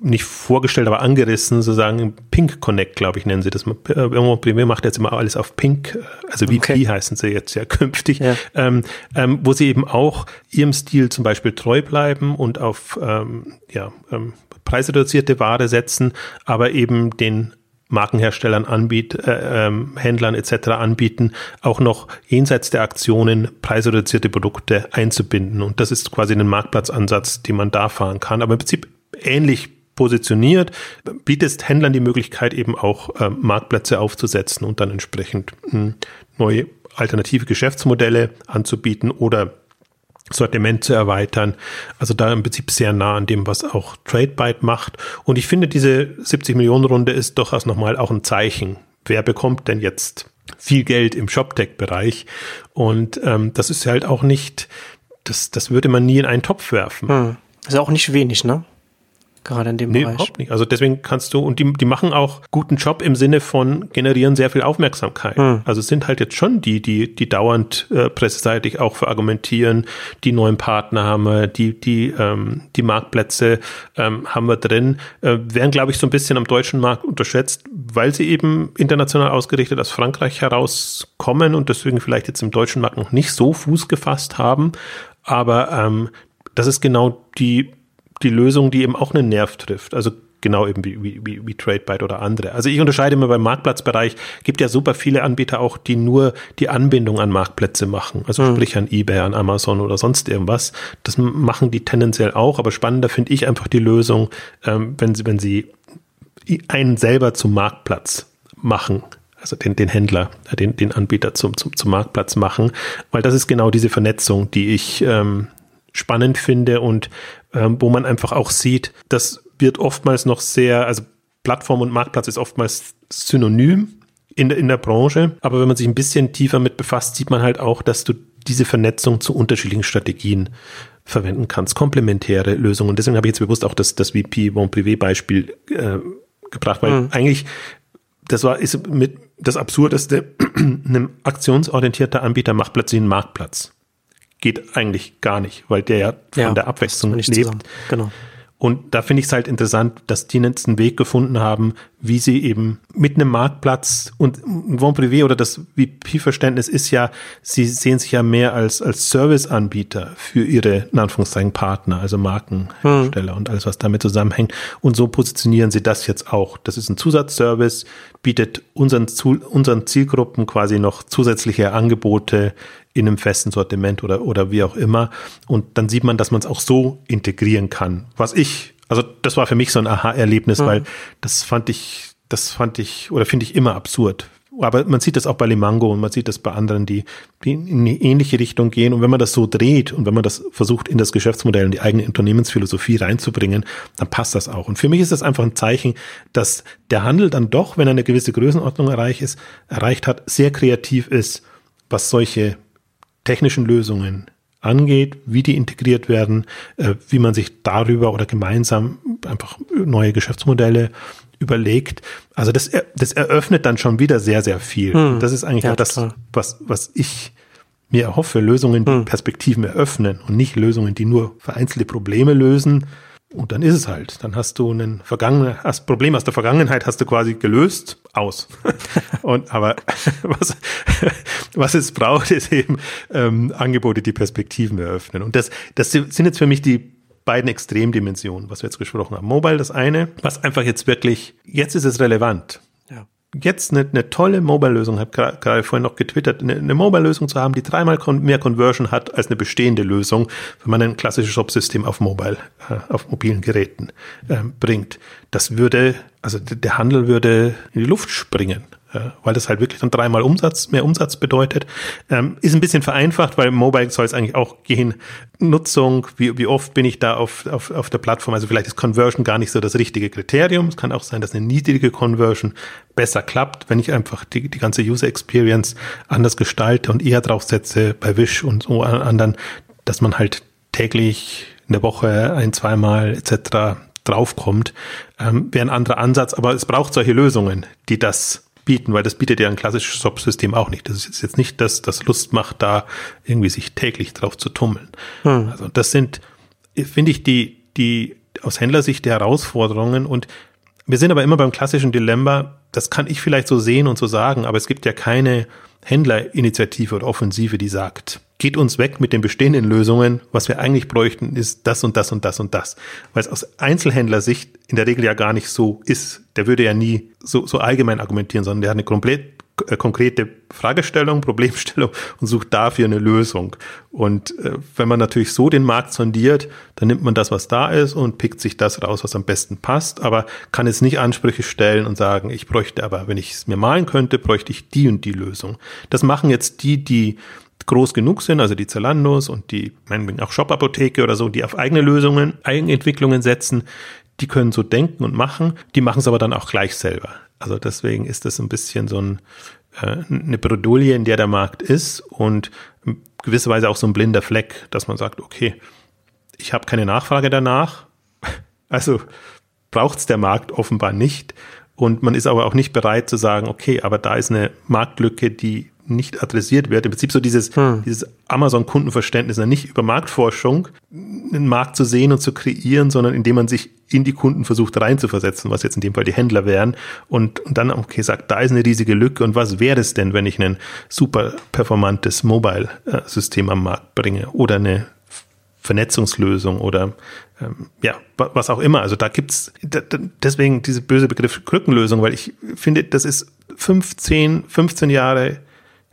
nicht vorgestellt, aber angerissen, sozusagen Pink Connect, glaube ich, nennen sie das. Premier macht jetzt immer alles auf Pink, äh, also VP okay. heißen sie jetzt ja künftig, ja. Ähm, ähm, wo sie eben auch ihrem Stil zum Beispiel treu bleiben und auf ähm, ja, ähm, preisreduzierte Ware setzen, aber eben den Markenherstellern anbiet, äh, ähm, Händlern etc. anbieten, auch noch jenseits der Aktionen preisreduzierte Produkte einzubinden. Und das ist quasi ein Marktplatzansatz, den man da fahren kann. Aber im Prinzip ähnlich positioniert, bietest Händlern die Möglichkeit, eben auch äh, Marktplätze aufzusetzen und dann entsprechend mh, hm, neue alternative Geschäftsmodelle anzubieten oder Sortiment zu erweitern. Also da im Prinzip sehr nah an dem, was auch TradeByte macht. Und ich finde, diese 70 Millionen Runde ist durchaus nochmal auch ein Zeichen. Wer bekommt denn jetzt viel Geld im ShopTech-Bereich? Und ähm, das ist halt auch nicht, das, das würde man nie in einen Topf werfen. Hm. Ist auch nicht wenig, ne? Gerade in dem nee, Bereich. überhaupt nicht. Also deswegen kannst du, und die, die machen auch guten Job im Sinne von generieren sehr viel Aufmerksamkeit. Hm. Also es sind halt jetzt schon die, die, die dauernd äh, presseseitig auch verargumentieren, die neuen Partner haben wir, die, die, ähm, die Marktplätze ähm, haben wir drin, äh, werden, glaube ich, so ein bisschen am deutschen Markt unterschätzt, weil sie eben international ausgerichtet aus Frankreich herauskommen und deswegen vielleicht jetzt im deutschen Markt noch nicht so Fuß gefasst haben. Aber ähm, das ist genau die die Lösung, die eben auch einen Nerv trifft. Also genau eben wie, wie, wie TradeByte oder andere. Also ich unterscheide immer beim Marktplatzbereich, gibt ja super viele Anbieter auch, die nur die Anbindung an Marktplätze machen. Also mhm. sprich an eBay, an Amazon oder sonst irgendwas. Das machen die tendenziell auch, aber spannender finde ich einfach die Lösung, ähm, wenn sie, wenn sie einen selber zum Marktplatz machen also den, den Händler, äh, den, den Anbieter zum, zum, zum Marktplatz machen, weil das ist genau diese Vernetzung, die ich ähm, spannend finde und ähm, wo man einfach auch sieht, das wird oftmals noch sehr, also Plattform und Marktplatz ist oftmals synonym in der, in der Branche, aber wenn man sich ein bisschen tiefer mit befasst, sieht man halt auch, dass du diese Vernetzung zu unterschiedlichen Strategien verwenden kannst, komplementäre Lösungen. Deswegen habe ich jetzt bewusst auch das, das VP Bon Privé Beispiel äh, gebracht, weil mhm. eigentlich das war ist mit das Absurdeste, ein aktionsorientierter Anbieter macht plötzlich einen Marktplatz. Geht eigentlich gar nicht, weil der ja von ja, der Abwechslung lebt. Zusammen. Genau. Und da finde ich es halt interessant, dass die jetzt einen Weg gefunden haben, wie sie eben mit einem Marktplatz und Von Privé oder das VP-Verständnis ist ja, sie sehen sich ja mehr als, als Serviceanbieter für ihre, in Anführungszeichen, Partner, also Markenhersteller hm. und alles, was damit zusammenhängt. Und so positionieren sie das jetzt auch. Das ist ein Zusatzservice, bietet unseren, unseren Zielgruppen quasi noch zusätzliche Angebote in einem festen Sortiment oder, oder wie auch immer. Und dann sieht man, dass man es auch so integrieren kann. Was ich, also das war für mich so ein Aha-Erlebnis, mhm. weil das fand ich, das fand ich oder finde ich immer absurd. Aber man sieht das auch bei Limango und man sieht das bei anderen, die, in eine ähnliche Richtung gehen. Und wenn man das so dreht und wenn man das versucht, in das Geschäftsmodell und die eigene Unternehmensphilosophie reinzubringen, dann passt das auch. Und für mich ist das einfach ein Zeichen, dass der Handel dann doch, wenn er eine gewisse Größenordnung erreicht ist, erreicht hat, sehr kreativ ist, was solche technischen Lösungen angeht, wie die integriert werden, äh, wie man sich darüber oder gemeinsam einfach neue Geschäftsmodelle überlegt. Also das, das eröffnet dann schon wieder sehr, sehr viel. Hm. Das ist eigentlich ja, auch das, was, was ich mir erhoffe. Lösungen, die hm. Perspektiven eröffnen und nicht Lösungen, die nur vereinzelte Probleme lösen, und dann ist es halt. Dann hast du ein vergangene, das Problem aus der Vergangenheit hast du quasi gelöst, aus. Und aber was, was es braucht, ist eben ähm, Angebote, die Perspektiven eröffnen. Und das, das sind jetzt für mich die beiden Extremdimensionen, was wir jetzt gesprochen haben. Mobile das eine, was einfach jetzt wirklich, jetzt ist es relevant jetzt eine, eine tolle Mobile-Lösung, habe gerade vorhin noch getwittert, eine, eine Mobile-Lösung zu haben, die dreimal mehr Conversion hat als eine bestehende Lösung, wenn man ein klassisches Shop-System auf Mobile, äh, auf mobilen Geräten äh, bringt. Das würde, also der Handel würde in die Luft springen weil das halt wirklich dann dreimal Umsatz, mehr Umsatz bedeutet. Ähm, ist ein bisschen vereinfacht, weil Mobile soll es eigentlich auch gehen. Nutzung, wie, wie oft bin ich da auf, auf, auf der Plattform? Also vielleicht ist Conversion gar nicht so das richtige Kriterium. Es kann auch sein, dass eine niedrige Conversion besser klappt, wenn ich einfach die, die ganze User Experience anders gestalte und eher draufsetze bei Wish und so anderen, dass man halt täglich in der Woche ein, zweimal etc. draufkommt, ähm, wäre ein anderer Ansatz, aber es braucht solche Lösungen, die das bieten, weil das bietet ja ein klassisches Shop-System auch nicht. Das ist jetzt nicht, dass das Lust macht, da irgendwie sich täglich drauf zu tummeln. Hm. Also das sind, finde ich, die, die aus Händlersicht die Herausforderungen und wir sind aber immer beim klassischen Dilemma, das kann ich vielleicht so sehen und so sagen, aber es gibt ja keine Händlerinitiative oder Offensive, die sagt, geht uns weg mit den bestehenden Lösungen. Was wir eigentlich bräuchten, ist das und das und das und das. Weil es aus Einzelhändlersicht in der Regel ja gar nicht so ist. Der würde ja nie so, so allgemein argumentieren, sondern der hat eine komplett konkrete Fragestellung, Problemstellung und sucht dafür eine Lösung. Und äh, wenn man natürlich so den Markt sondiert, dann nimmt man das, was da ist und pickt sich das raus, was am besten passt, aber kann jetzt nicht Ansprüche stellen und sagen, ich bräuchte aber, wenn ich es mir malen könnte, bräuchte ich die und die Lösung. Das machen jetzt die, die groß genug sind, also die Zalandos und die, meinetwegen auch Shop-Apotheke oder so, die auf eigene Lösungen, Eigenentwicklungen setzen, die können so denken und machen, die machen es aber dann auch gleich selber. Also deswegen ist das ein bisschen so ein, äh, eine Bredouille, in der der Markt ist und gewisserweise auch so ein blinder Fleck, dass man sagt, okay, ich habe keine Nachfrage danach, also braucht es der Markt offenbar nicht. Und man ist aber auch nicht bereit zu sagen, okay, aber da ist eine Marktlücke, die nicht adressiert wird. Im Prinzip so dieses, hm. dieses Amazon-Kundenverständnis, nicht über Marktforschung einen Markt zu sehen und zu kreieren, sondern indem man sich in die Kunden versucht reinzuversetzen, was jetzt in dem Fall die Händler wären und, und dann, okay, sagt, da ist eine riesige Lücke und was wäre es denn, wenn ich ein super performantes Mobile-System am Markt bringe oder eine Vernetzungslösung oder ähm, ja, was auch immer. Also da gibt's deswegen diese böse Begriff Krückenlösung, weil ich finde, das ist 15, 15 Jahre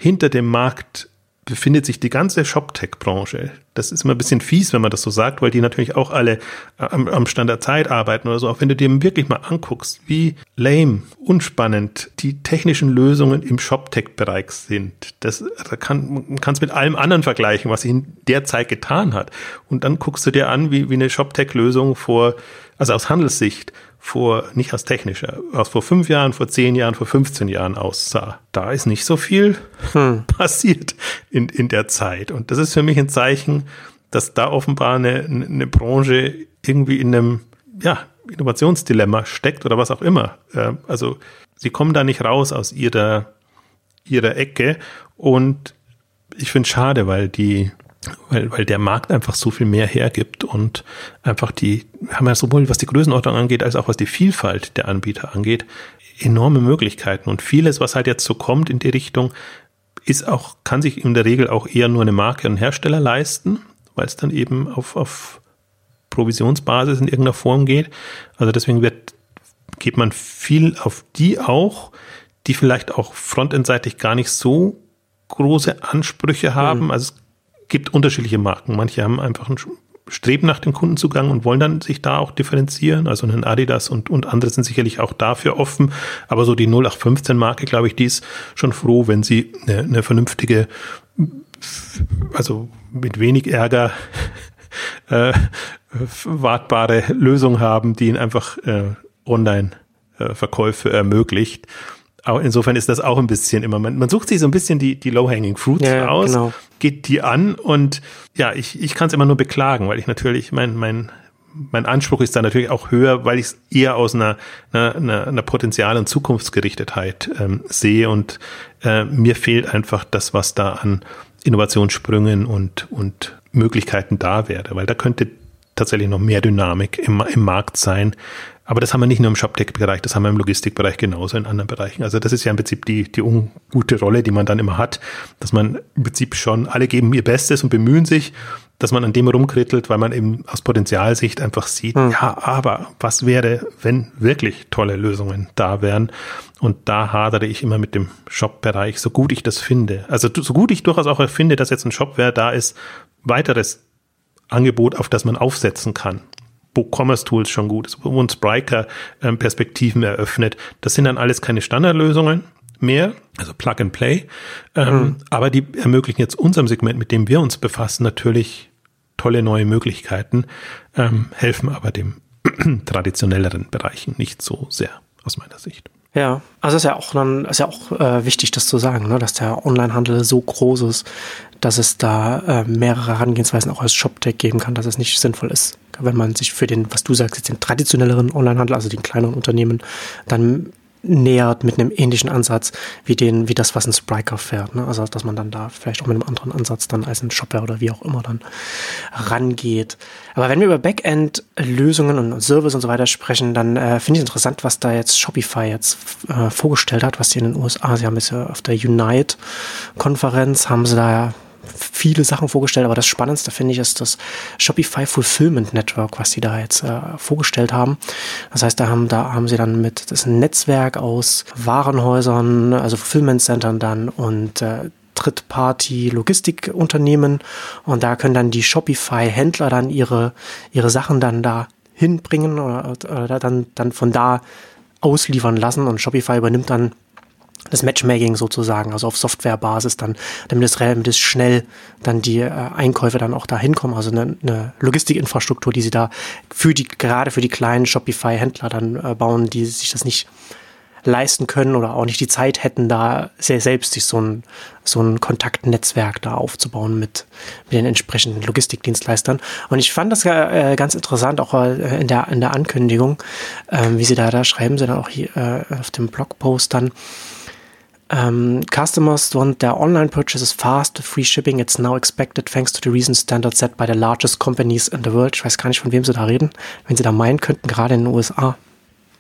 hinter dem Markt befindet sich die ganze ShopTech-Branche. Das ist immer ein bisschen fies, wenn man das so sagt, weil die natürlich auch alle am, am Stand der Zeit arbeiten oder so. Auch wenn du dir wirklich mal anguckst, wie lame, unspannend die technischen Lösungen im ShopTech-Bereich sind. Das da kann, man kann es mit allem anderen vergleichen, was sich in der Zeit getan hat. Und dann guckst du dir an, wie, wie eine ShopTech-Lösung vor, also aus Handelssicht, vor, nicht aus technischer, aus vor fünf Jahren, vor zehn Jahren, vor 15 Jahren aussah. Da ist nicht so viel hm. passiert in, in der Zeit. Und das ist für mich ein Zeichen, dass da offenbar eine, eine Branche irgendwie in einem, ja, Innovationsdilemma steckt oder was auch immer. Also sie kommen da nicht raus aus ihrer, ihrer Ecke und ich finde es schade, weil die, weil, weil der Markt einfach so viel mehr hergibt und einfach die, haben ja sowohl was die Größenordnung angeht, als auch was die Vielfalt der Anbieter angeht, enorme Möglichkeiten. Und vieles, was halt jetzt so kommt in die Richtung, ist auch, kann sich in der Regel auch eher nur eine Marke und Hersteller leisten, weil es dann eben auf, auf Provisionsbasis in irgendeiner Form geht. Also deswegen wird, geht man viel auf die auch, die vielleicht auch frontendseitig gar nicht so große Ansprüche haben. Mhm. Also gibt unterschiedliche Marken. Manche haben einfach ein Streben nach dem Kundenzugang und wollen dann sich da auch differenzieren. Also ein Adidas und, und andere sind sicherlich auch dafür offen. Aber so die 0815 Marke, glaube ich, die ist schon froh, wenn sie eine, eine vernünftige, also mit wenig Ärger äh, wartbare Lösung haben, die ihnen einfach äh, online äh, Verkäufe ermöglicht insofern ist das auch ein bisschen immer, man, man sucht sich so ein bisschen die, die Low-Hanging Fruits ja, aus, genau. geht die an und ja, ich, ich kann es immer nur beklagen, weil ich natürlich, mein, mein, mein Anspruch ist da natürlich auch höher, weil ich es eher aus einer, einer, einer Potenzial- und Zukunftsgerichtetheit ähm, sehe und äh, mir fehlt einfach das, was da an Innovationssprüngen und, und Möglichkeiten da wäre, weil da könnte tatsächlich noch mehr Dynamik im, im Markt sein, aber das haben wir nicht nur im ShopTech-Bereich, das haben wir im Logistikbereich genauso in anderen Bereichen. Also das ist ja im Prinzip die, die ungute Rolle, die man dann immer hat, dass man im Prinzip schon, alle geben ihr Bestes und bemühen sich, dass man an dem rumkrittelt, weil man eben aus Potenzialsicht einfach sieht, hm. ja, aber was wäre, wenn wirklich tolle Lösungen da wären? Und da hadere ich immer mit dem Shop-Bereich, so gut ich das finde. Also so gut ich durchaus auch finde, dass jetzt ein Shopware da ist, weiteres Angebot, auf das man aufsetzen kann wo Commerce Tools schon gut ist, wo uns Spriker ähm, Perspektiven eröffnet. Das sind dann alles keine Standardlösungen mehr, also Plug and Play. Ähm, mhm. Aber die ermöglichen jetzt unserem Segment, mit dem wir uns befassen, natürlich tolle neue Möglichkeiten, ähm, helfen aber dem traditionelleren Bereichen nicht so sehr aus meiner Sicht. Ja, also ist ja auch dann ist ja auch äh, wichtig, das zu sagen, ne, dass der Onlinehandel so groß ist, dass es da äh, mehrere Herangehensweisen auch als ShopTech geben kann, dass es nicht sinnvoll ist, wenn man sich für den, was du sagst, jetzt den traditionelleren Onlinehandel, also den kleineren Unternehmen, dann nähert mit einem ähnlichen Ansatz wie den, wie das, was ein Spriker fährt. Ne? Also dass man dann da vielleicht auch mit einem anderen Ansatz dann als ein Shopware oder wie auch immer dann rangeht. Aber wenn wir über Backend-Lösungen und Service und so weiter sprechen, dann äh, finde ich interessant, was da jetzt Shopify jetzt äh, vorgestellt hat, was sie in den USA, sie haben jetzt ja auf der Unite-Konferenz, haben sie da viele Sachen vorgestellt, aber das Spannendste finde ich ist das Shopify Fulfillment Network, was sie da jetzt äh, vorgestellt haben. Das heißt, da haben, da haben sie dann mit, das Netzwerk aus Warenhäusern, also Fulfillment Centern dann und äh, Drittparty-Logistikunternehmen und da können dann die Shopify-Händler dann ihre, ihre Sachen dann da hinbringen oder, oder dann, dann von da ausliefern lassen und Shopify übernimmt dann das Matchmaking sozusagen, also auf Softwarebasis dann, damit es, es schnell dann die äh, Einkäufe dann auch da hinkommen, also eine, eine Logistikinfrastruktur, die sie da für die, gerade für die kleinen Shopify-Händler dann äh, bauen, die sich das nicht leisten können oder auch nicht die Zeit hätten, da sehr selbst sich so ein, so ein Kontaktnetzwerk da aufzubauen mit, mit den entsprechenden Logistikdienstleistern. Und ich fand das äh, ganz interessant, auch äh, in, der, in der Ankündigung, äh, wie sie da, da schreiben, sie dann auch hier äh, auf dem Blogpost dann, um, customers want their online purchases fast, free shipping. It's now expected thanks to the recent standard set by the largest companies in the world. Ich weiß gar nicht, von wem sie da reden. Wenn sie da meinen könnten, gerade in den USA.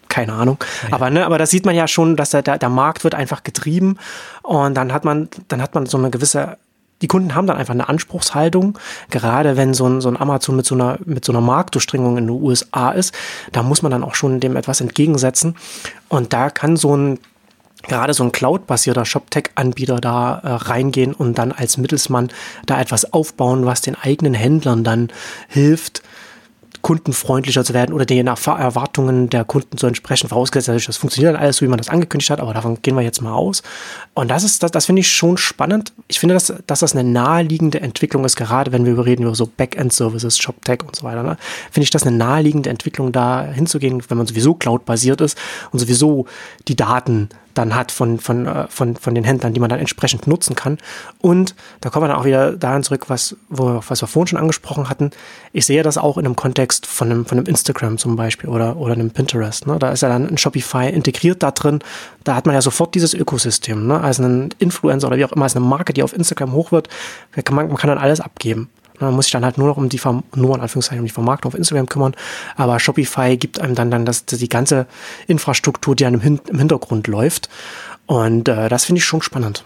Keine Ahnung. Ja. Aber, ne, aber da sieht man ja schon, dass der, der, der Markt wird einfach getrieben und dann hat man, dann hat man so eine gewisse die Kunden haben dann einfach eine Anspruchshaltung, gerade wenn so ein, so ein Amazon mit so einer, mit so einer Marktdurchdringung in den USA ist, da muss man dann auch schon dem etwas entgegensetzen. Und da kann so ein gerade so ein Cloud-basierter ShopTech-Anbieter da äh, reingehen und dann als Mittelsmann da etwas aufbauen, was den eigenen Händlern dann hilft, kundenfreundlicher zu werden oder den Erwartungen der Kunden zu entsprechen, vorausgesetzt, das funktioniert dann alles so, wie man das angekündigt hat, aber davon gehen wir jetzt mal aus. Und das ist, das, das finde ich schon spannend. Ich finde, dass, dass das eine naheliegende Entwicklung ist, gerade wenn wir reden über so Backend-Services, ShopTech und so weiter. Ne? Finde ich das eine naheliegende Entwicklung, da hinzugehen, wenn man sowieso Cloud-basiert ist und sowieso die Daten dann hat von, von, äh, von, von den Händlern, die man dann entsprechend nutzen kann. Und da kommen wir dann auch wieder dahin zurück, was, wo, was wir vorhin schon angesprochen hatten. Ich sehe das auch in einem Kontext von einem, von einem Instagram zum Beispiel oder, oder einem Pinterest. Ne? Da ist ja dann ein Shopify integriert da drin. Da hat man ja sofort dieses Ökosystem. Ne? Als ein Influencer oder wie auch immer, als eine Marke, die auf Instagram hoch wird, kann man, man kann dann alles abgeben. Man muss sich dann halt nur noch um die, nur in Anführungszeichen, um die Vermarktung auf Instagram kümmern. Aber Shopify gibt einem dann, dann das, die ganze Infrastruktur, die einem im Hintergrund läuft. Und äh, das finde ich schon spannend.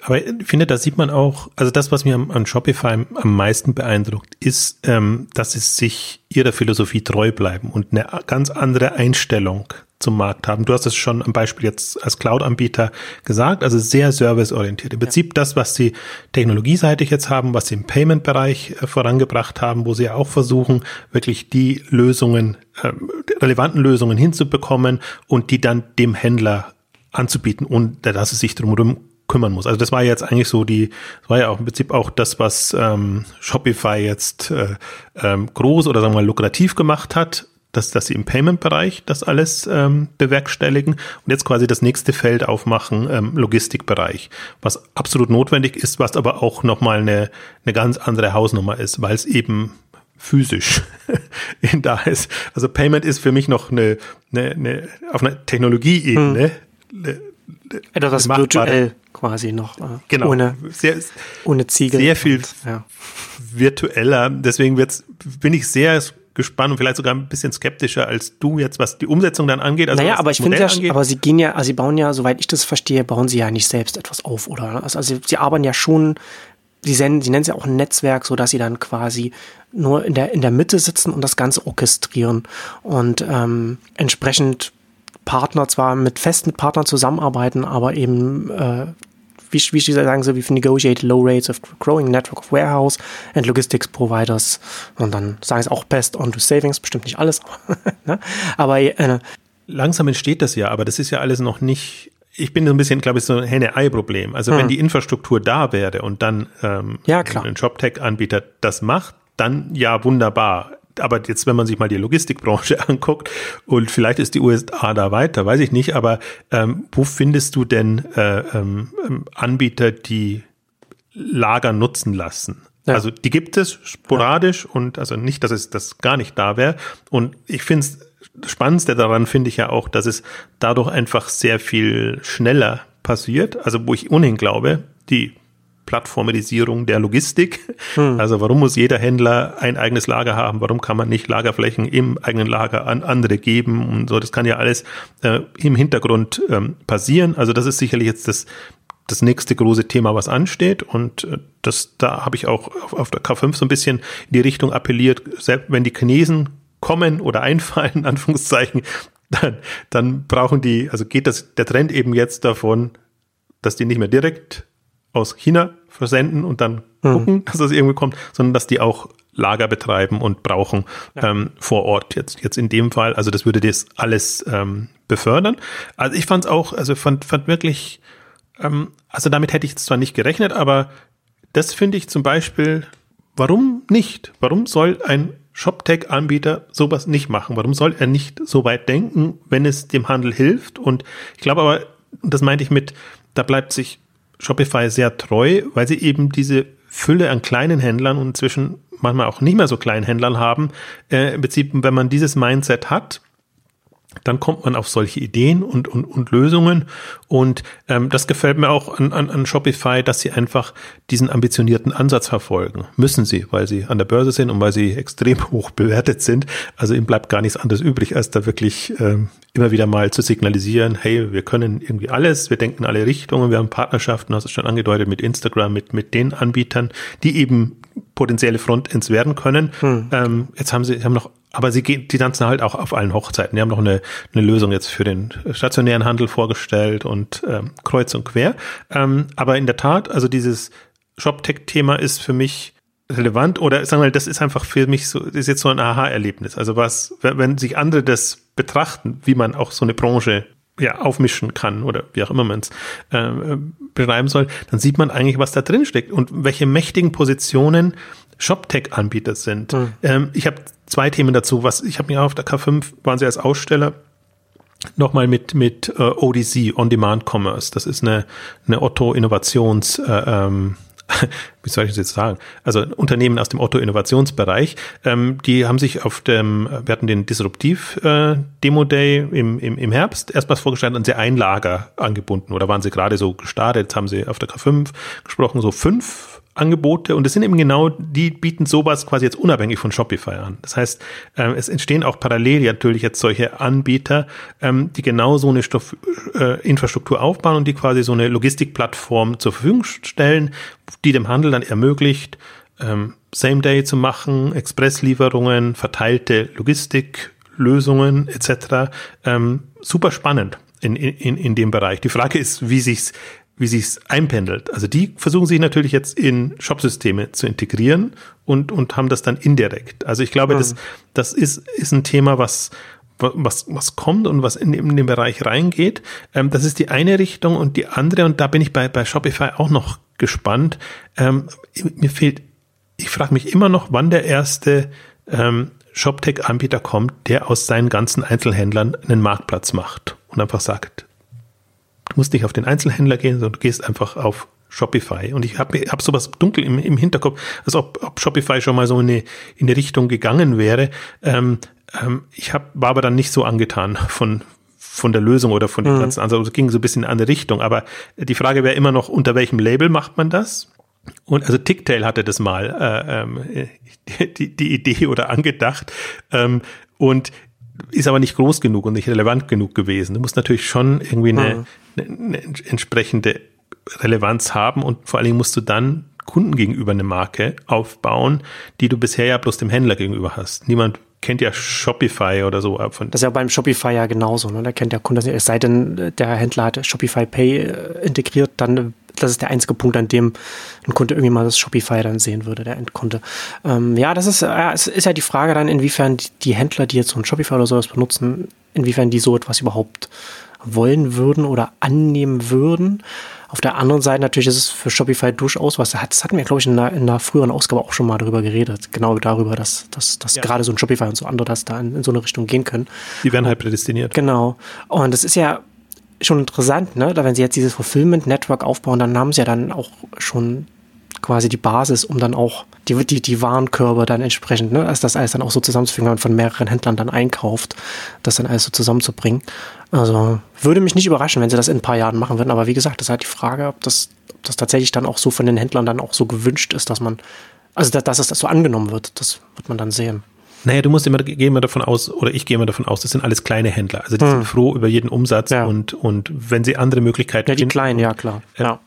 Aber ich finde, da sieht man auch, also das, was mir an Shopify am meisten beeindruckt, ist, ähm, dass sie sich ihrer Philosophie treu bleiben und eine ganz andere Einstellung zum Markt haben. Du hast es schon am Beispiel jetzt als Cloud-Anbieter gesagt, also sehr serviceorientiert. Im Prinzip das, was sie technologieseitig jetzt haben, was sie im Payment-Bereich äh, vorangebracht haben, wo sie auch versuchen, wirklich die Lösungen, äh, relevanten Lösungen hinzubekommen und die dann dem Händler anzubieten und dass es sich drumherum kümmern muss. Also das war jetzt eigentlich so die, das war ja auch im Prinzip auch das, was ähm, Shopify jetzt äh, ähm, groß oder sagen wir mal lukrativ gemacht hat, dass, dass sie im Payment-Bereich das alles ähm, bewerkstelligen und jetzt quasi das nächste Feld aufmachen, ähm, Logistikbereich, was absolut notwendig ist, was aber auch nochmal eine, eine ganz andere Hausnummer ist, weil es eben physisch da ist. Also Payment ist für mich noch eine, eine, eine auf einer Technologieebene hm. etwas virtuell quasi noch. Äh, genau. Ohne, sehr, ohne Ziegel. Sehr viel und, ja. virtueller. Deswegen wird's, bin ich sehr gespannt und vielleicht sogar ein bisschen skeptischer als du jetzt, was die Umsetzung dann angeht. Also naja, aber ich finde ja, angeht. aber sie gehen ja, also sie bauen ja, soweit ich das verstehe, bauen sie ja nicht selbst etwas auf, oder? Also, also sie arbeiten ja schon, sie, nennen, sie nennen es ja auch ein Netzwerk, so dass sie dann quasi nur in der, in der Mitte sitzen und das Ganze orchestrieren und ähm, entsprechend Partner zwar mit festen Partnern zusammenarbeiten, aber eben äh, wie, wie sie sagen so, we negotiate low rates of growing network of warehouse and logistics providers. Und dann sagen sie auch best on to savings, bestimmt nicht alles. ne? Aber äh, langsam entsteht das ja, aber das ist ja alles noch nicht ich bin so ein bisschen, glaube ich, so ein Henne-Ei-Problem. Also hm. wenn die Infrastruktur da wäre und dann ähm, ja, klar. ein ShopTech-Anbieter das macht, dann ja wunderbar aber jetzt, wenn man sich mal die Logistikbranche anguckt und vielleicht ist die USA da weiter, weiß ich nicht, aber ähm, wo findest du denn äh, ähm, Anbieter, die Lager nutzen lassen? Ja. Also die gibt es sporadisch ja. und also nicht, dass es das gar nicht da wäre. Und ich finde es Spannendste daran finde ich ja auch, dass es dadurch einfach sehr viel schneller passiert. Also wo ich ohnehin glaube, die Plattformisierung der Logistik. Hm. Also warum muss jeder Händler ein eigenes Lager haben? Warum kann man nicht Lagerflächen im eigenen Lager an andere geben? Und so, das kann ja alles äh, im Hintergrund ähm, passieren. Also das ist sicherlich jetzt das, das nächste große Thema, was ansteht. Und äh, das, da habe ich auch auf, auf, der K5 so ein bisschen in die Richtung appelliert, selbst wenn die Chinesen kommen oder einfallen, in Anführungszeichen, dann, dann brauchen die, also geht das, der Trend eben jetzt davon, dass die nicht mehr direkt aus China versenden und dann mhm. gucken, dass das irgendwie kommt, sondern dass die auch Lager betreiben und brauchen ja. ähm, vor Ort jetzt jetzt in dem Fall. Also das würde das alles ähm, befördern. Also ich fand es auch, also fand fand wirklich, ähm, also damit hätte ich zwar nicht gerechnet, aber das finde ich zum Beispiel, warum nicht? Warum soll ein ShopTech-Anbieter sowas nicht machen? Warum soll er nicht so weit denken, wenn es dem Handel hilft? Und ich glaube aber, das meinte ich mit, da bleibt sich Shopify sehr treu, weil sie eben diese Fülle an kleinen Händlern und inzwischen manchmal auch nicht mehr so kleinen Händlern haben. Äh, Im Prinzip, wenn man dieses Mindset hat, dann kommt man auf solche Ideen und, und, und Lösungen. Und ähm, das gefällt mir auch an, an, an Shopify, dass sie einfach diesen ambitionierten Ansatz verfolgen. Müssen sie, weil sie an der Börse sind und weil sie extrem hoch bewertet sind. Also ihnen bleibt gar nichts anderes übrig, als da wirklich ähm, immer wieder mal zu signalisieren, hey, wir können irgendwie alles, wir denken in alle Richtungen, wir haben Partnerschaften, hast du schon angedeutet, mit Instagram, mit, mit den Anbietern, die eben potenzielle Frontends werden können. Hm. Ähm, jetzt haben sie haben noch aber sie gehen, die tanzen halt auch auf allen Hochzeiten. Die haben noch eine, eine Lösung jetzt für den stationären Handel vorgestellt und ähm, kreuz und quer. Ähm, aber in der Tat, also dieses ShopTech-Thema ist für mich relevant oder sagen wir mal, das ist einfach für mich so, ist jetzt so ein Aha-Erlebnis. Also was, wenn, wenn sich andere das betrachten, wie man auch so eine Branche ja, aufmischen kann oder wie auch immer man es äh, beschreiben soll, dann sieht man eigentlich, was da drin steckt und welche mächtigen Positionen ShopTech-Anbieter sind. Mhm. Ähm, ich habe zwei Themen dazu. Was ich habe mir auf der K5 waren sie als Aussteller nochmal mit mit äh, ODC On Demand Commerce. Das ist eine eine Otto Innovations äh, ähm, wie soll ich das jetzt sagen? Also Unternehmen aus dem Otto-Innovationsbereich, ähm, die haben sich auf dem, wir hatten den Disruptiv äh, im, im, im Herbst erstmals vorgestellt und sie ein Lager angebunden oder waren sie gerade so gestartet, jetzt haben sie auf der K5 gesprochen, so fünf Angebote und es sind eben genau, die bieten sowas quasi jetzt unabhängig von Shopify an. Das heißt, ähm, es entstehen auch parallel natürlich jetzt solche Anbieter, ähm, die genau so eine Stoff, äh, Infrastruktur aufbauen und die quasi so eine Logistikplattform zur Verfügung stellen, die dem Handel dann ermöglicht, ähm, Same Day zu machen, Expresslieferungen, verteilte Logistiklösungen etc. Ähm, super spannend in, in, in dem Bereich. Die Frage ist, wie sich's wie sich's einpendelt. Also die versuchen sich natürlich jetzt in Shopsysteme zu integrieren und, und haben das dann indirekt. Also ich glaube, mhm. das, das ist, ist ein Thema, was, was, was kommt und was in, in den Bereich reingeht. Ähm, das ist die eine Richtung und die andere, und da bin ich bei, bei Shopify auch noch gespannt. Ähm, mir fehlt, ich frage mich immer noch, wann der erste ähm, ShopTech-Anbieter kommt, der aus seinen ganzen Einzelhändlern einen Marktplatz macht und einfach sagt, Du musst nicht auf den Einzelhändler gehen, sondern du gehst einfach auf Shopify. Und ich habe hab sowas dunkel im, im Hinterkopf, als ob, ob Shopify schon mal so in eine, in eine Richtung gegangen wäre. Ähm, ähm, ich hab, war aber dann nicht so angetan von, von der Lösung oder von den mhm. ganzen anderen. Also es ging so ein bisschen in eine Richtung. Aber die Frage wäre immer noch, unter welchem Label macht man das? Und also Ticktail hatte das mal äh, ähm, die, die Idee oder angedacht. Ähm, und ist aber nicht groß genug und nicht relevant genug gewesen. Du musst natürlich schon irgendwie eine, eine, eine entsprechende Relevanz haben und vor allen Dingen musst du dann Kunden gegenüber eine Marke aufbauen, die du bisher ja bloß dem Händler gegenüber hast. Niemand kennt ja Shopify oder so. Von das ist ja beim Shopify ja genauso. Ne? Da kennt der Kunde, es sei denn, der Händler hat Shopify Pay äh, integriert, dann das ist der einzige Punkt, an dem ein Kunde irgendwie mal das Shopify dann sehen würde, der Endkunde. Ähm, ja, das ist, ja, es ist ja die Frage dann, inwiefern die, Händler, die jetzt so ein Shopify oder sowas benutzen, inwiefern die so etwas überhaupt wollen würden oder annehmen würden. Auf der anderen Seite natürlich ist es für Shopify durchaus was. Das hatten wir, glaube ich, in einer, in einer früheren Ausgabe auch schon mal darüber geredet. Genau darüber, dass, dass, dass ja. gerade so ein Shopify und so andere das da in, in, so eine Richtung gehen können. Die werden halt prädestiniert. Genau. Und das ist ja schon interessant, ne? Da wenn sie jetzt dieses Fulfillment Network aufbauen, dann haben sie ja dann auch schon quasi die Basis, um dann auch die, die, die Warenkörbe dann entsprechend, ne, also das alles dann auch so zusammenzufügen, wenn man von mehreren Händlern dann einkauft, das dann alles so zusammenzubringen. Also würde mich nicht überraschen, wenn sie das in ein paar Jahren machen würden, aber wie gesagt, das ist halt die Frage, ob das, ob das tatsächlich dann auch so von den Händlern dann auch so gewünscht ist, dass man, also dass, dass es das so angenommen wird, das wird man dann sehen. Naja, du musst immer, gehen immer davon aus, oder ich gehe immer davon aus, das sind alles kleine Händler. Also die hm. sind froh über jeden Umsatz ja. und, und wenn sie andere Möglichkeiten Ja, die finden, kleinen, ja klar. Äh, ja.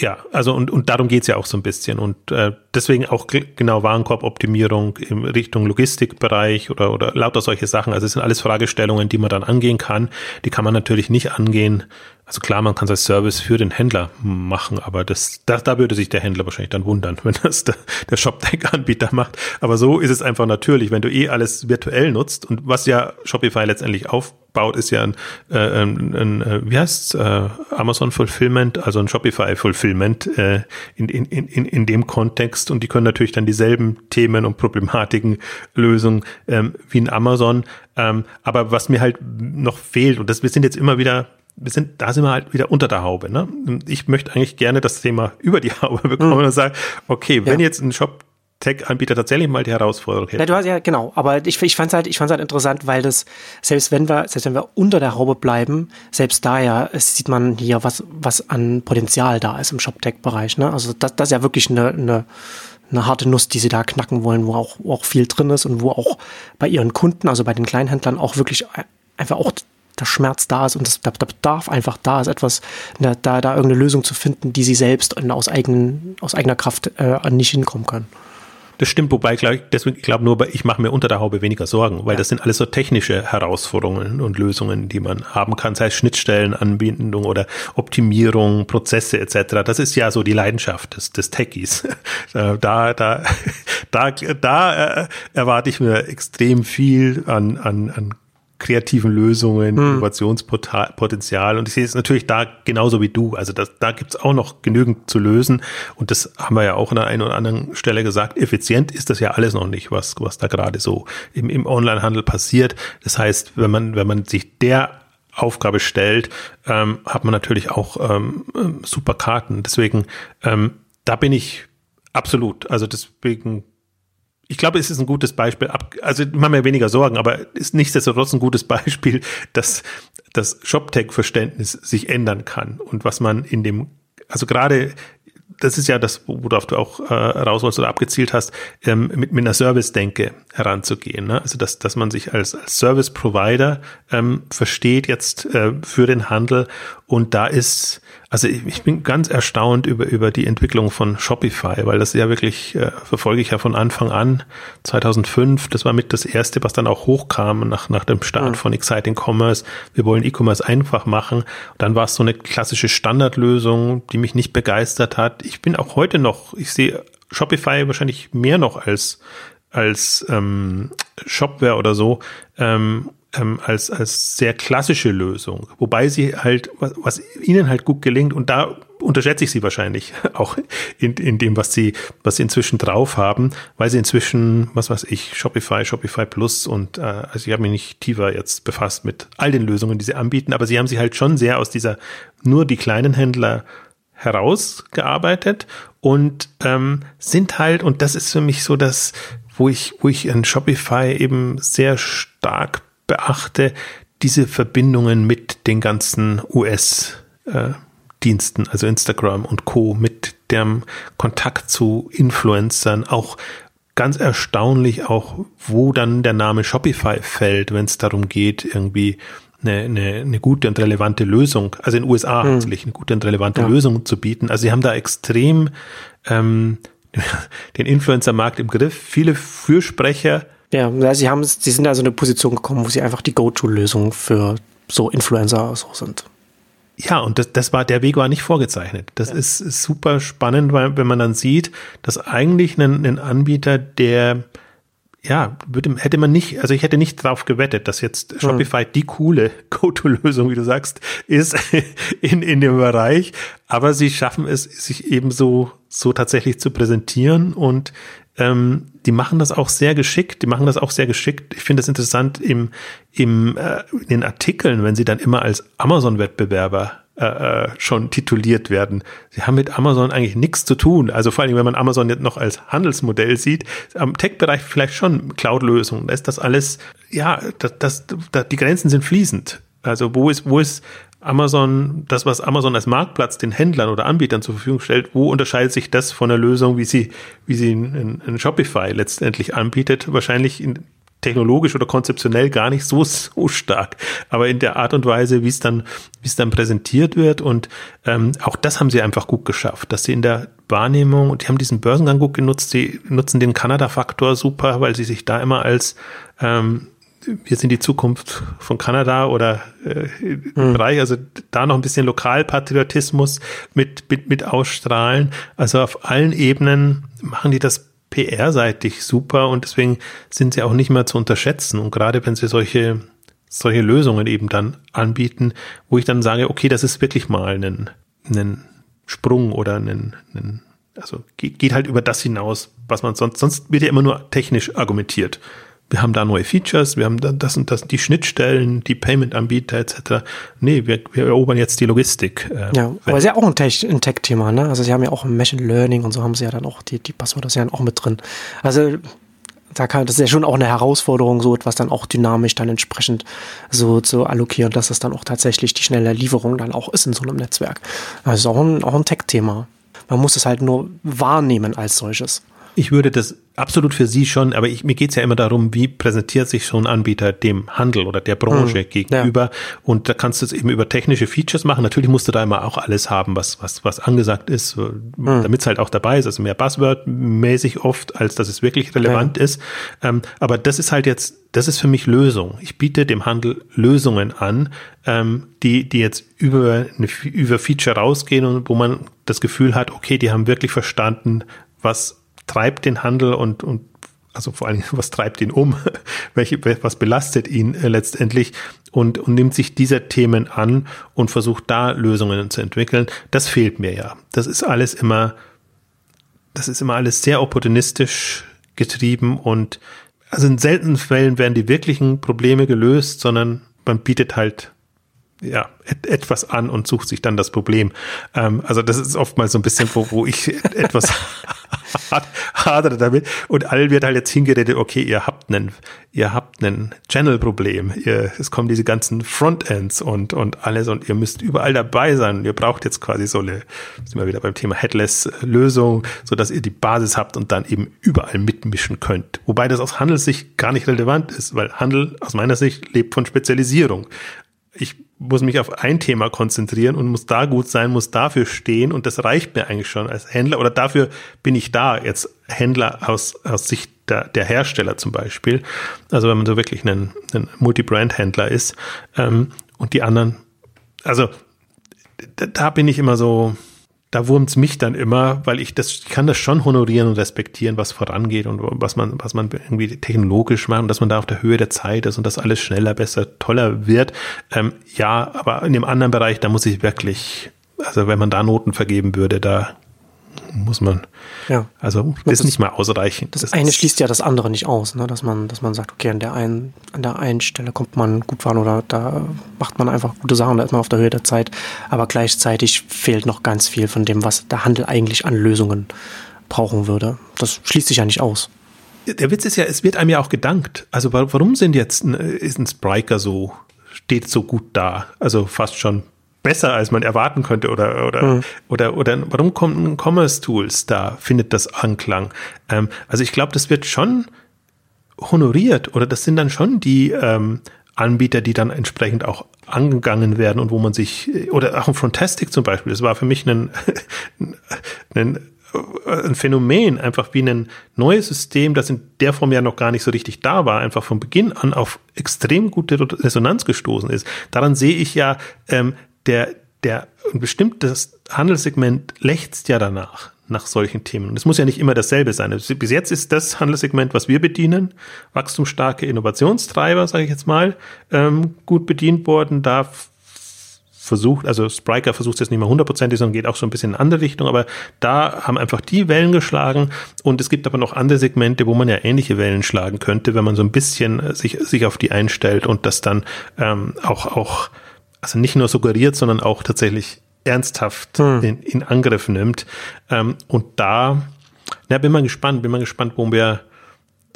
Ja, also und, und darum geht's ja auch so ein bisschen. Und äh, deswegen auch genau Warenkorboptimierung in Richtung Logistikbereich oder, oder lauter solche Sachen. Also es sind alles Fragestellungen, die man dann angehen kann. Die kann man natürlich nicht angehen, also klar, man kann es als Service für den Händler machen, aber das, da, da würde sich der Händler wahrscheinlich dann wundern, wenn das der, der ShopTech-Anbieter macht. Aber so ist es einfach natürlich, wenn du eh alles virtuell nutzt und was ja Shopify letztendlich aufbaut, ist ja ein, äh, ein, ein äh, wie heißt's, äh, Amazon Fulfillment, also ein Shopify Fulfillment äh, in, in, in, in dem Kontext und die können natürlich dann dieselben Themen und Problematiken lösen ähm, wie in Amazon. Ähm, aber was mir halt noch fehlt, und das, wir sind jetzt immer wieder wir sind, da sind wir halt wieder unter der Haube. Ne? Ich möchte eigentlich gerne das Thema über die Haube bekommen mhm. und sagen, okay, wenn ja. jetzt ein Shop Tech-Anbieter tatsächlich mal die Herausforderung hätte. Ja, du hast ja, genau. Aber ich, ich fand es halt, halt interessant, weil das, selbst wenn wir, selbst wenn wir unter der Haube bleiben, selbst da ja, sieht man hier, was, was an Potenzial da ist im Shop-Tech-Bereich. Ne? Also das, das ist ja wirklich eine, eine, eine harte Nuss, die sie da knacken wollen, wo auch, wo auch viel drin ist und wo auch bei ihren Kunden, also bei den Kleinhändlern auch wirklich einfach auch der Schmerz da ist und das, der, Bedarf einfach da ist, etwas, da, da irgendeine Lösung zu finden, die sie selbst aus, eigenen, aus eigener Kraft äh, nicht hinkommen können. Das stimmt, wobei glaub ich, deswegen ich glaube nur, ich mache mir unter der Haube weniger Sorgen, weil ja. das sind alles so technische Herausforderungen und Lösungen, die man haben kann, sei es Schnittstellenanbindung oder Optimierung, Prozesse etc. Das ist ja so die Leidenschaft des, des Techies. da, da, da, da äh, erwarte ich mir extrem viel an, an, an kreativen Lösungen, hm. Innovationspotenzial. Und ich sehe es natürlich da genauso wie du. Also das, da gibt's auch noch genügend zu lösen. Und das haben wir ja auch an der einen oder anderen Stelle gesagt. Effizient ist das ja alles noch nicht, was, was da gerade so im, im Onlinehandel passiert. Das heißt, wenn man, wenn man sich der Aufgabe stellt, ähm, hat man natürlich auch ähm, ähm super Karten. Deswegen, ähm, da bin ich absolut. Also deswegen ich glaube, es ist ein gutes Beispiel. Also ich mache mir weniger Sorgen, aber ist nichtsdestotrotz ein gutes Beispiel, dass das ShopTech-Verständnis sich ändern kann und was man in dem, also gerade das ist ja das, worauf du auch äh, raus wolltest oder abgezielt hast, ähm, mit, mit einer Service-Denke heranzugehen. Ne? Also dass, dass man sich als, als Service-Provider ähm, versteht jetzt äh, für den Handel und da ist also ich, ich, bin ganz erstaunt über, über die Entwicklung von Shopify, weil das ja wirklich, äh, verfolge ich ja von Anfang an, 2005, das war mit das erste, was dann auch hochkam nach, nach dem Start mhm. von Exciting Commerce. Wir wollen E-Commerce einfach machen. Und dann war es so eine klassische Standardlösung, die mich nicht begeistert hat. Ich bin auch heute noch, ich sehe Shopify wahrscheinlich mehr noch als, als ähm, Shopware oder so. Ähm, ähm, als, als sehr klassische Lösung. Wobei sie halt, was, was ihnen halt gut gelingt, und da unterschätze ich sie wahrscheinlich auch in, in dem, was sie, was sie inzwischen drauf haben, weil sie inzwischen, was weiß ich, Shopify, Shopify Plus und äh, also ich habe mich nicht tiefer jetzt befasst mit all den Lösungen, die sie anbieten, aber sie haben sich halt schon sehr aus dieser nur die kleinen Händler herausgearbeitet und ähm, sind halt, und das ist für mich so das, wo ich, wo ich in Shopify eben sehr stark beachte, diese Verbindungen mit den ganzen US-Diensten, also Instagram und Co., mit dem Kontakt zu Influencern, auch ganz erstaunlich auch, wo dann der Name Shopify fällt, wenn es darum geht, irgendwie eine, eine, eine gute und relevante Lösung, also in den USA hm. hauptsächlich eine gute und relevante ja. Lösung zu bieten. Also sie haben da extrem ähm, den Influencer-Markt im Griff, viele Fürsprecher, ja, sie haben, sie sind also in eine Position gekommen, wo sie einfach die Go-To-Lösung für so Influencer so sind. Ja, und das, das war, der Weg war nicht vorgezeichnet. Das ja. ist, ist, super spannend, weil wenn man dann sieht, dass eigentlich ein, ein Anbieter, der ja, würde, hätte man nicht, also ich hätte nicht drauf gewettet, dass jetzt hm. Shopify die coole Go-To-Lösung, wie du sagst, ist in, in dem Bereich. Aber sie schaffen es, sich eben so, so tatsächlich zu präsentieren und ähm, die machen das auch sehr geschickt. Die machen das auch sehr geschickt. Ich finde es interessant im, im, äh, in den Artikeln, wenn sie dann immer als Amazon-Wettbewerber äh, äh, schon tituliert werden. Sie haben mit Amazon eigentlich nichts zu tun. Also vor allem, wenn man Amazon jetzt noch als Handelsmodell sieht, am Tech-Bereich vielleicht schon Cloud-Lösungen. Da ist das alles, ja, das, das, das, die Grenzen sind fließend. Also wo ist, wo ist Amazon, das, was Amazon als Marktplatz den Händlern oder Anbietern zur Verfügung stellt, wo unterscheidet sich das von der Lösung, wie sie, wie sie in, in Shopify letztendlich anbietet? Wahrscheinlich in, technologisch oder konzeptionell gar nicht so, so stark, aber in der Art und Weise, wie es dann, wie es dann präsentiert wird und ähm, auch das haben sie einfach gut geschafft, dass sie in der Wahrnehmung und die haben diesen Börsengang gut genutzt, sie nutzen den Kanada-Faktor super, weil sie sich da immer als ähm, wir sind die Zukunft von Kanada oder äh, mhm. Bereich, also da noch ein bisschen Lokalpatriotismus mit, mit, mit ausstrahlen. Also auf allen Ebenen machen die das PR-seitig super und deswegen sind sie auch nicht mehr zu unterschätzen. Und gerade wenn sie solche, solche Lösungen eben dann anbieten, wo ich dann sage, okay, das ist wirklich mal ein, ein Sprung oder ein, ein also geht, geht halt über das hinaus, was man sonst, sonst wird ja immer nur technisch argumentiert wir haben da neue Features, wir haben da das und das, die Schnittstellen, die Payment-Anbieter etc. Nee, wir, wir erobern jetzt die Logistik. Äh, ja, aber ist ja auch ein Tech-Thema, Tech ne? Also sie haben ja auch Machine Learning und so haben sie ja dann auch, die, die Passwörter sind ja auch mit drin. Also da kann, das ist ja schon auch eine Herausforderung, so etwas dann auch dynamisch dann entsprechend so zu allokieren, dass das dann auch tatsächlich die schnelle Lieferung dann auch ist in so einem Netzwerk. Also auch ein, auch ein Tech-Thema. Man muss es halt nur wahrnehmen als solches. Ich würde das absolut für Sie schon, aber ich, mir geht's ja immer darum, wie präsentiert sich so ein Anbieter dem Handel oder der Branche hm, gegenüber. Ja. Und da kannst du es eben über technische Features machen. Natürlich musst du da immer auch alles haben, was, was, was angesagt ist, hm. damit es halt auch dabei ist. Also mehr Buzzword-mäßig oft, als dass es wirklich relevant ja. ist. Ähm, aber das ist halt jetzt, das ist für mich Lösung. Ich biete dem Handel Lösungen an, ähm, die, die jetzt über, eine, über Feature rausgehen und wo man das Gefühl hat, okay, die haben wirklich verstanden, was treibt den Handel und, und also vor allem, was treibt ihn um, welche, was belastet ihn äh, letztendlich und, und nimmt sich dieser Themen an und versucht da Lösungen zu entwickeln. Das fehlt mir ja. Das ist alles immer, das ist immer alles sehr opportunistisch getrieben und also in seltenen Fällen werden die wirklichen Probleme gelöst, sondern man bietet halt ja, et, etwas an und sucht sich dann das Problem. Ähm, also das ist oftmals so ein bisschen, wo, wo ich etwas hadere damit. Und allen wird halt jetzt hingeredet, okay, ihr habt einen, ihr habt einen Channel-Problem. Es kommen diese ganzen Frontends und, und alles und ihr müsst überall dabei sein. Ihr braucht jetzt quasi so eine, sind wir wieder beim Thema Headless-Lösung, so dass ihr die Basis habt und dann eben überall mitmischen könnt. Wobei das aus Handelssicht gar nicht relevant ist, weil Handel aus meiner Sicht lebt von Spezialisierung. Ich muss mich auf ein Thema konzentrieren und muss da gut sein, muss dafür stehen und das reicht mir eigentlich schon als Händler oder dafür bin ich da, jetzt Händler aus, aus Sicht der, der Hersteller zum Beispiel. Also wenn man so wirklich ein, ein Multi-Brand-Händler ist ähm, und die anderen, also da, da bin ich immer so, da wurmt's mich dann immer, weil ich das, ich kann das schon honorieren und respektieren, was vorangeht und was man, was man irgendwie technologisch macht und dass man da auf der Höhe der Zeit ist und dass alles schneller, besser, toller wird. Ähm, ja, aber in dem anderen Bereich, da muss ich wirklich, also wenn man da Noten vergeben würde, da muss man. Ja. Also das ist nicht mal ausreichend. Das, das eine schließt ja das andere nicht aus, ne? dass man, dass man sagt, okay, an der einen, an der einen Stelle kommt man gut voran oder da macht man einfach gute Sachen, da ist man auf der Höhe der Zeit. Aber gleichzeitig fehlt noch ganz viel von dem, was der Handel eigentlich an Lösungen brauchen würde. Das schließt sich ja nicht aus. Der Witz ist ja, es wird einem ja auch gedankt. Also warum sind jetzt ist ein Spriker so steht so gut da? Also fast schon besser, als man erwarten könnte oder oder mhm. oder oder warum kommen Commerce Tools da findet das Anklang? Ähm, also ich glaube, das wird schon honoriert oder das sind dann schon die ähm, Anbieter, die dann entsprechend auch angegangen werden und wo man sich oder auch ein Frontastic zum Beispiel, das war für mich ein, ein ein Phänomen, einfach wie ein neues System, das in der Form ja noch gar nicht so richtig da war, einfach von Beginn an auf extrem gute Resonanz gestoßen ist. Daran sehe ich ja, ähm, der, der ein bestimmtes Handelssegment lechzt ja danach, nach solchen Themen. Und es muss ja nicht immer dasselbe sein. Also bis jetzt ist das Handelssegment, was wir bedienen, wachstumsstarke Innovationstreiber, sage ich jetzt mal, ähm, gut bedient worden. Da versucht, also Spriker versucht es jetzt nicht mehr hundertprozentig, sondern geht auch so ein bisschen in eine andere Richtung, aber da haben einfach die Wellen geschlagen und es gibt aber noch andere Segmente, wo man ja ähnliche Wellen schlagen könnte, wenn man so ein bisschen äh, sich, sich auf die einstellt und das dann ähm, auch, auch also nicht nur suggeriert, sondern auch tatsächlich ernsthaft hm. in, in Angriff nimmt. Ähm, und da, na, bin mal gespannt, bin mal gespannt, wo wir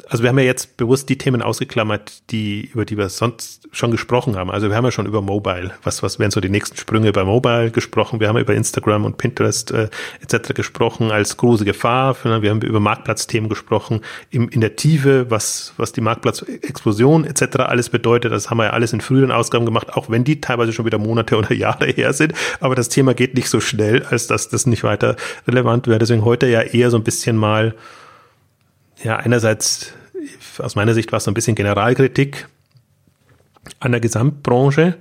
also wir haben ja jetzt bewusst die Themen ausgeklammert, die, über die wir sonst schon gesprochen haben. Also wir haben ja schon über Mobile, was, was wären so die nächsten Sprünge bei Mobile gesprochen. Wir haben über Instagram und Pinterest äh, etc. gesprochen als große Gefahr. Wir haben über Marktplatzthemen gesprochen. Im, in der Tiefe, was, was die Marktplatzexplosion etc. alles bedeutet, das haben wir ja alles in früheren Ausgaben gemacht, auch wenn die teilweise schon wieder Monate oder Jahre her sind. Aber das Thema geht nicht so schnell, als dass das nicht weiter relevant wäre. Deswegen heute ja eher so ein bisschen mal ja, einerseits, aus meiner Sicht war es so ein bisschen Generalkritik an der Gesamtbranche,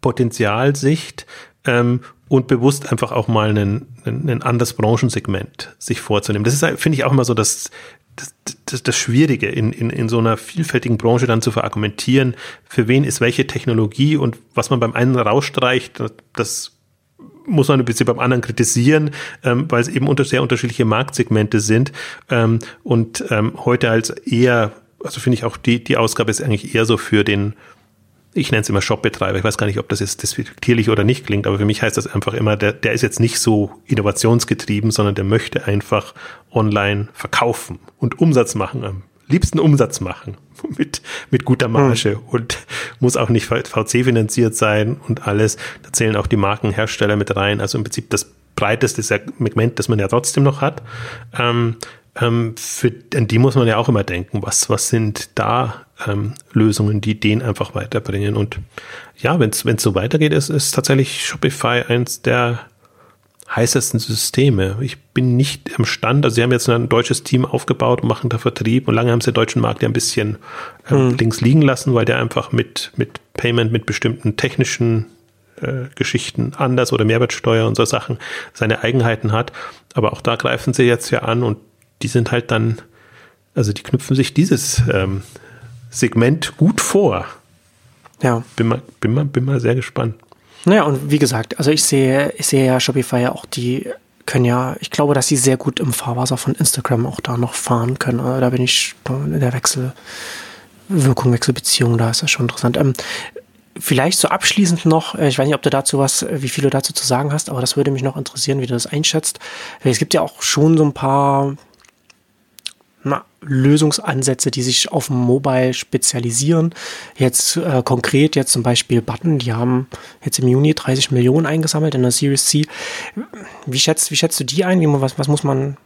Potenzialsicht ähm, und bewusst einfach auch mal ein, ein, anderes Branchensegment sich vorzunehmen. Das ist, finde ich, auch immer so das, das, das, das Schwierige, in, in, in so einer vielfältigen Branche dann zu verargumentieren, für wen ist welche Technologie und was man beim einen rausstreicht, das muss man ein bisschen beim anderen kritisieren, ähm, weil es eben unter sehr unterschiedliche Marktsegmente sind. Ähm, und ähm, heute als eher, also finde ich auch die, die Ausgabe ist eigentlich eher so für den, ich nenne es immer Shopbetreiber. Ich weiß gar nicht, ob das jetzt despektierlich oder nicht klingt, aber für mich heißt das einfach immer, der, der ist jetzt nicht so innovationsgetrieben, sondern der möchte einfach online verkaufen und Umsatz machen, am liebsten Umsatz machen mit, mit guter Marge hm. und muss auch nicht VC finanziert sein und alles. Da zählen auch die Markenhersteller mit rein. Also im Prinzip das breiteste Segment, das man ja trotzdem noch hat. Ähm, ähm, für, an die muss man ja auch immer denken. Was, was sind da ähm, Lösungen, die den einfach weiterbringen? Und ja, wenn es so weitergeht, ist, ist tatsächlich Shopify eins der heißesten Systeme. Ich bin nicht im Stand, also sie haben jetzt ein deutsches Team aufgebaut und machen da Vertrieb und lange haben sie den deutschen Markt ja ein bisschen ähm, hm. links liegen lassen, weil der einfach mit, mit Payment, mit bestimmten technischen äh, Geschichten anders oder Mehrwertsteuer und so Sachen seine Eigenheiten hat. Aber auch da greifen sie jetzt ja an und die sind halt dann, also die knüpfen sich dieses ähm, Segment gut vor. Ja. Bin mal, bin mal, bin mal sehr gespannt. Naja, und wie gesagt, also ich sehe, ich sehe ja Shopify ja auch, die können ja, ich glaube, dass sie sehr gut im Fahrwasser von Instagram auch da noch fahren können. Also da bin ich in der Wechsel, Wirkung, Wechselbeziehung, da ist das schon interessant. Ähm, vielleicht so abschließend noch, äh, ich weiß nicht, ob du dazu was, wie viel du dazu zu sagen hast, aber das würde mich noch interessieren, wie du das einschätzt. Es gibt ja auch schon so ein paar na, Lösungsansätze, die sich auf Mobile spezialisieren. Jetzt äh, konkret jetzt zum Beispiel Button, die haben jetzt im Juni 30 Millionen eingesammelt in der Series C. Wie schätzt, wie schätzt du die ein? Wie, was, was muss man,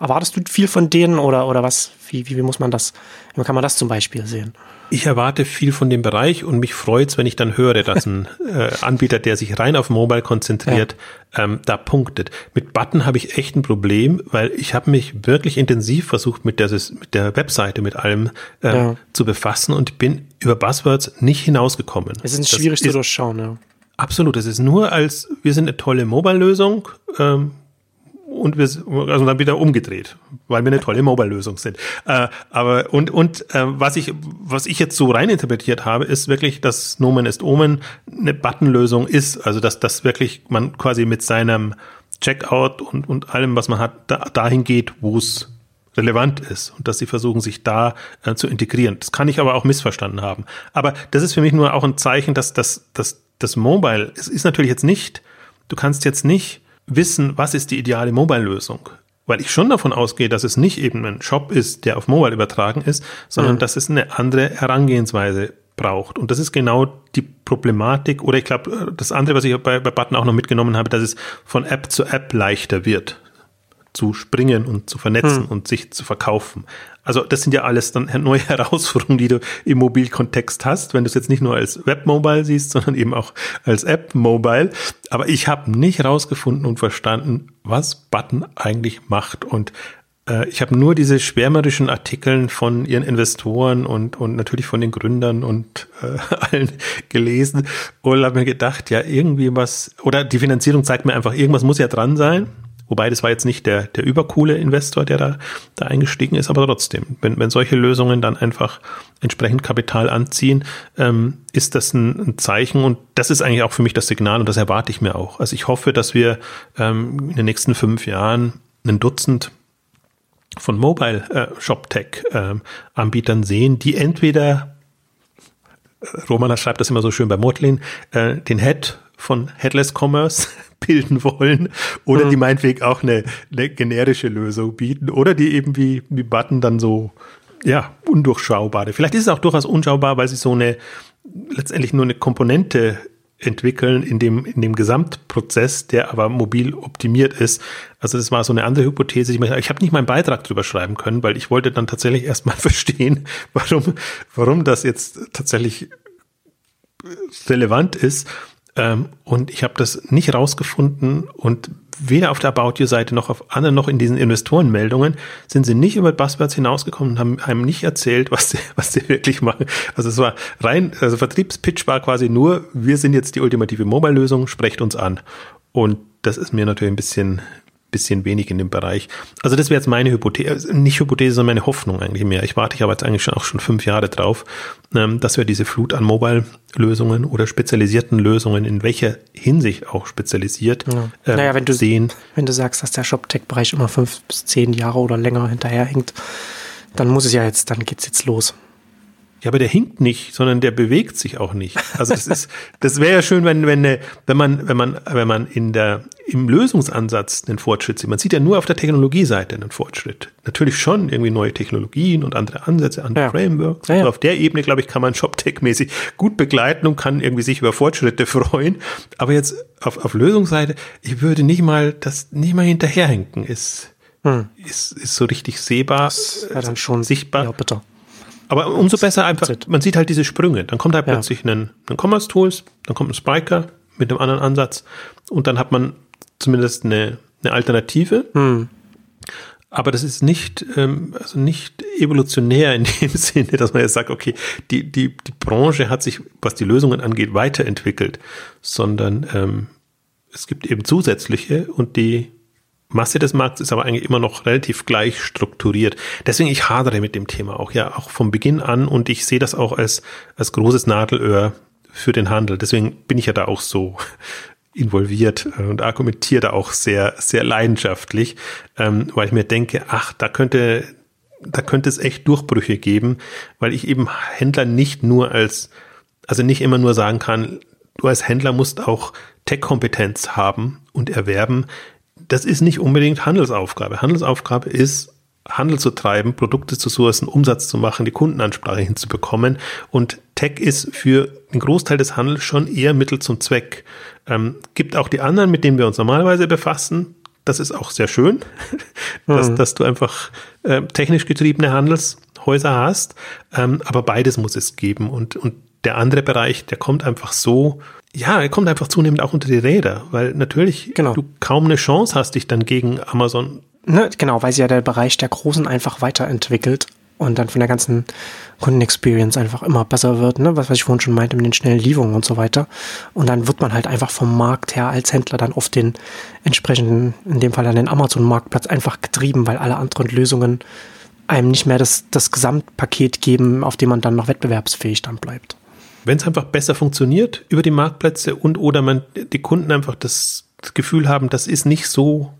erwartest du viel von denen oder, oder was, wie, wie, wie muss man das, wie kann man das zum Beispiel sehen? Ich erwarte viel von dem Bereich und mich freut's, wenn ich dann höre, dass ein äh, Anbieter, der sich rein auf Mobile konzentriert, ja. ähm, da punktet. Mit Button habe ich echt ein Problem, weil ich habe mich wirklich intensiv versucht, mit der, mit der Webseite, mit allem äh, ja. zu befassen und bin über Buzzwords nicht hinausgekommen. Es ist schwierig zu durchschauen, ja. Absolut. Es ist nur als, wir sind eine tolle Mobile-Lösung, ähm, und wir also dann wieder umgedreht, weil wir eine tolle Mobile-Lösung sind. Äh, aber und und äh, was ich was ich jetzt so rein interpretiert habe, ist wirklich, dass Nomen ist Omen eine Button-Lösung ist, also dass das wirklich man quasi mit seinem Checkout und und allem, was man hat, da, dahin geht, wo es relevant ist und dass sie versuchen, sich da äh, zu integrieren. Das kann ich aber auch missverstanden haben. Aber das ist für mich nur auch ein Zeichen, dass das dass das Mobile es ist natürlich jetzt nicht. Du kannst jetzt nicht wissen, was ist die ideale Mobile-Lösung. Weil ich schon davon ausgehe, dass es nicht eben ein Shop ist, der auf Mobile übertragen ist, sondern mhm. dass es eine andere Herangehensweise braucht. Und das ist genau die Problematik, oder ich glaube, das andere, was ich bei, bei Button auch noch mitgenommen habe, dass es von App zu App leichter wird zu springen und zu vernetzen hm. und sich zu verkaufen. Also das sind ja alles dann neue Herausforderungen, die du im Mobilkontext hast, wenn du es jetzt nicht nur als Webmobile siehst, sondern eben auch als App-Mobile. Aber ich habe nicht herausgefunden und verstanden, was Button eigentlich macht. Und äh, ich habe nur diese schwärmerischen Artikeln von ihren Investoren und, und natürlich von den Gründern und äh, allen gelesen und habe mir gedacht, ja, irgendwie was, oder die Finanzierung zeigt mir einfach, irgendwas muss ja dran sein. Wobei das war jetzt nicht der, der übercoole Investor, der da, da eingestiegen ist, aber trotzdem, wenn, wenn solche Lösungen dann einfach entsprechend Kapital anziehen, ähm, ist das ein, ein Zeichen und das ist eigentlich auch für mich das Signal und das erwarte ich mir auch. Also ich hoffe, dass wir ähm, in den nächsten fünf Jahren ein Dutzend von Mobile äh, Shop Tech äh, Anbietern sehen, die entweder Romana schreibt das immer so schön bei Motlin, äh, den Head von Headless Commerce bilden wollen oder mhm. die meinetwegen auch eine, eine generische Lösung bieten oder die eben wie, wie Button dann so, ja, undurchschaubare. Vielleicht ist es auch durchaus unschaubar, weil sie so eine, letztendlich nur eine Komponente entwickeln in dem, in dem Gesamtprozess, der aber mobil optimiert ist. Also das war so eine andere Hypothese. Ich, ich habe nicht meinen Beitrag drüber schreiben können, weil ich wollte dann tatsächlich erstmal verstehen, warum, warum das jetzt tatsächlich relevant ist. Ähm, und ich habe das nicht rausgefunden und weder auf der About You-Seite noch auf anderen noch in diesen Investorenmeldungen sind sie nicht über Buzzwords hinausgekommen und haben einem nicht erzählt, was sie, was sie wirklich machen. Also es war rein, also Vertriebspitch war quasi nur, wir sind jetzt die ultimative Mobile-Lösung, sprecht uns an. Und das ist mir natürlich ein bisschen, bisschen wenig in dem Bereich. Also das wäre jetzt meine Hypothese, also nicht Hypothese, sondern meine Hoffnung eigentlich mehr. Ich warte ich aber jetzt eigentlich schon auch schon fünf Jahre drauf, ähm, dass wir diese Flut an Mobile-Lösungen oder spezialisierten Lösungen, in welcher Hinsicht auch spezialisiert, ja. ähm, naja, wenn du, sehen. Wenn du sagst, dass der Shop-Tech-Bereich immer fünf bis zehn Jahre oder länger hinterherhinkt, dann muss es ja jetzt, dann geht's jetzt los. Ja, aber der hinkt nicht, sondern der bewegt sich auch nicht. Also das ist, das wäre ja schön, wenn, wenn, wenn man, wenn man, wenn man in der, im Lösungsansatz den Fortschritt sieht. Man sieht ja nur auf der Technologieseite einen Fortschritt. Natürlich schon irgendwie neue Technologien und andere Ansätze, andere ja. Frameworks. Ja, ja. Also auf der Ebene, glaube ich, kann man ShopTech-mäßig gut begleiten und kann irgendwie sich über Fortschritte freuen. Aber jetzt auf, auf Lösungsseite, ich würde nicht mal, das nicht mal hinterherhinken, ist, hm. ist, ist so richtig sehbar, das dann schon sichtbar. Ja, bitte. Aber umso besser einfach, man sieht halt diese Sprünge. Dann kommt halt ja. plötzlich ein, ein Commerce Tools, dann kommt ein Spiker mit einem anderen Ansatz und dann hat man zumindest eine, eine Alternative. Hm. Aber das ist nicht, ähm, also nicht evolutionär in dem Sinne, dass man jetzt sagt, okay, die, die, die Branche hat sich, was die Lösungen angeht, weiterentwickelt, sondern ähm, es gibt eben zusätzliche und die Masse des Markts ist aber eigentlich immer noch relativ gleich strukturiert. Deswegen ich hadere mit dem Thema auch, ja, auch vom Beginn an und ich sehe das auch als, als großes Nadelöhr für den Handel. Deswegen bin ich ja da auch so involviert und argumentiere da auch sehr, sehr leidenschaftlich, ähm, weil ich mir denke, ach, da könnte, da könnte es echt Durchbrüche geben, weil ich eben Händler nicht nur als, also nicht immer nur sagen kann, du als Händler musst auch Tech-Kompetenz haben und erwerben. Das ist nicht unbedingt Handelsaufgabe. Handelsaufgabe ist, Handel zu treiben, Produkte zu sourcen, Umsatz zu machen, die Kundenansprache hinzubekommen. Und Tech ist für den Großteil des Handels schon eher Mittel zum Zweck. Ähm, gibt auch die anderen, mit denen wir uns normalerweise befassen. Das ist auch sehr schön, dass, mhm. dass du einfach äh, technisch getriebene Handelshäuser hast. Ähm, aber beides muss es geben. Und, und der andere Bereich, der kommt einfach so, ja, er kommt einfach zunehmend auch unter die Räder, weil natürlich genau. du kaum eine Chance hast, dich dann gegen Amazon Ne, genau, weil sie ja der Bereich der Großen einfach weiterentwickelt und dann von der ganzen Kundenexperience einfach immer besser wird, ne? was, was ich vorhin schon meinte mit den schnellen Lieferungen und so weiter. Und dann wird man halt einfach vom Markt her als Händler dann auf den entsprechenden, in dem Fall an den Amazon-Marktplatz einfach getrieben, weil alle anderen Lösungen einem nicht mehr das, das Gesamtpaket geben, auf dem man dann noch wettbewerbsfähig dann bleibt. Wenn es einfach besser funktioniert über die Marktplätze und oder man die Kunden einfach das Gefühl haben, das ist nicht so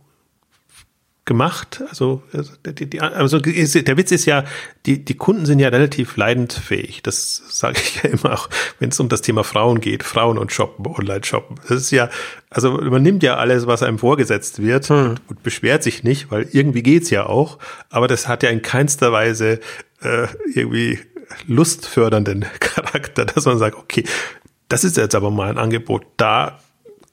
gemacht. Also, also, die, die, also der Witz ist ja, die, die Kunden sind ja relativ leidensfähig. Das sage ich ja immer auch, wenn es um das Thema Frauen geht, Frauen und Shoppen, Online-Shoppen. Das ist ja, also man nimmt ja alles, was einem vorgesetzt wird hm. und, und, beschwert sich nicht, weil irgendwie geht's ja auch. Aber das hat ja in keinster Weise äh, irgendwie lustfördernden Charakter, dass man sagt, okay, das ist jetzt aber mal ein Angebot, da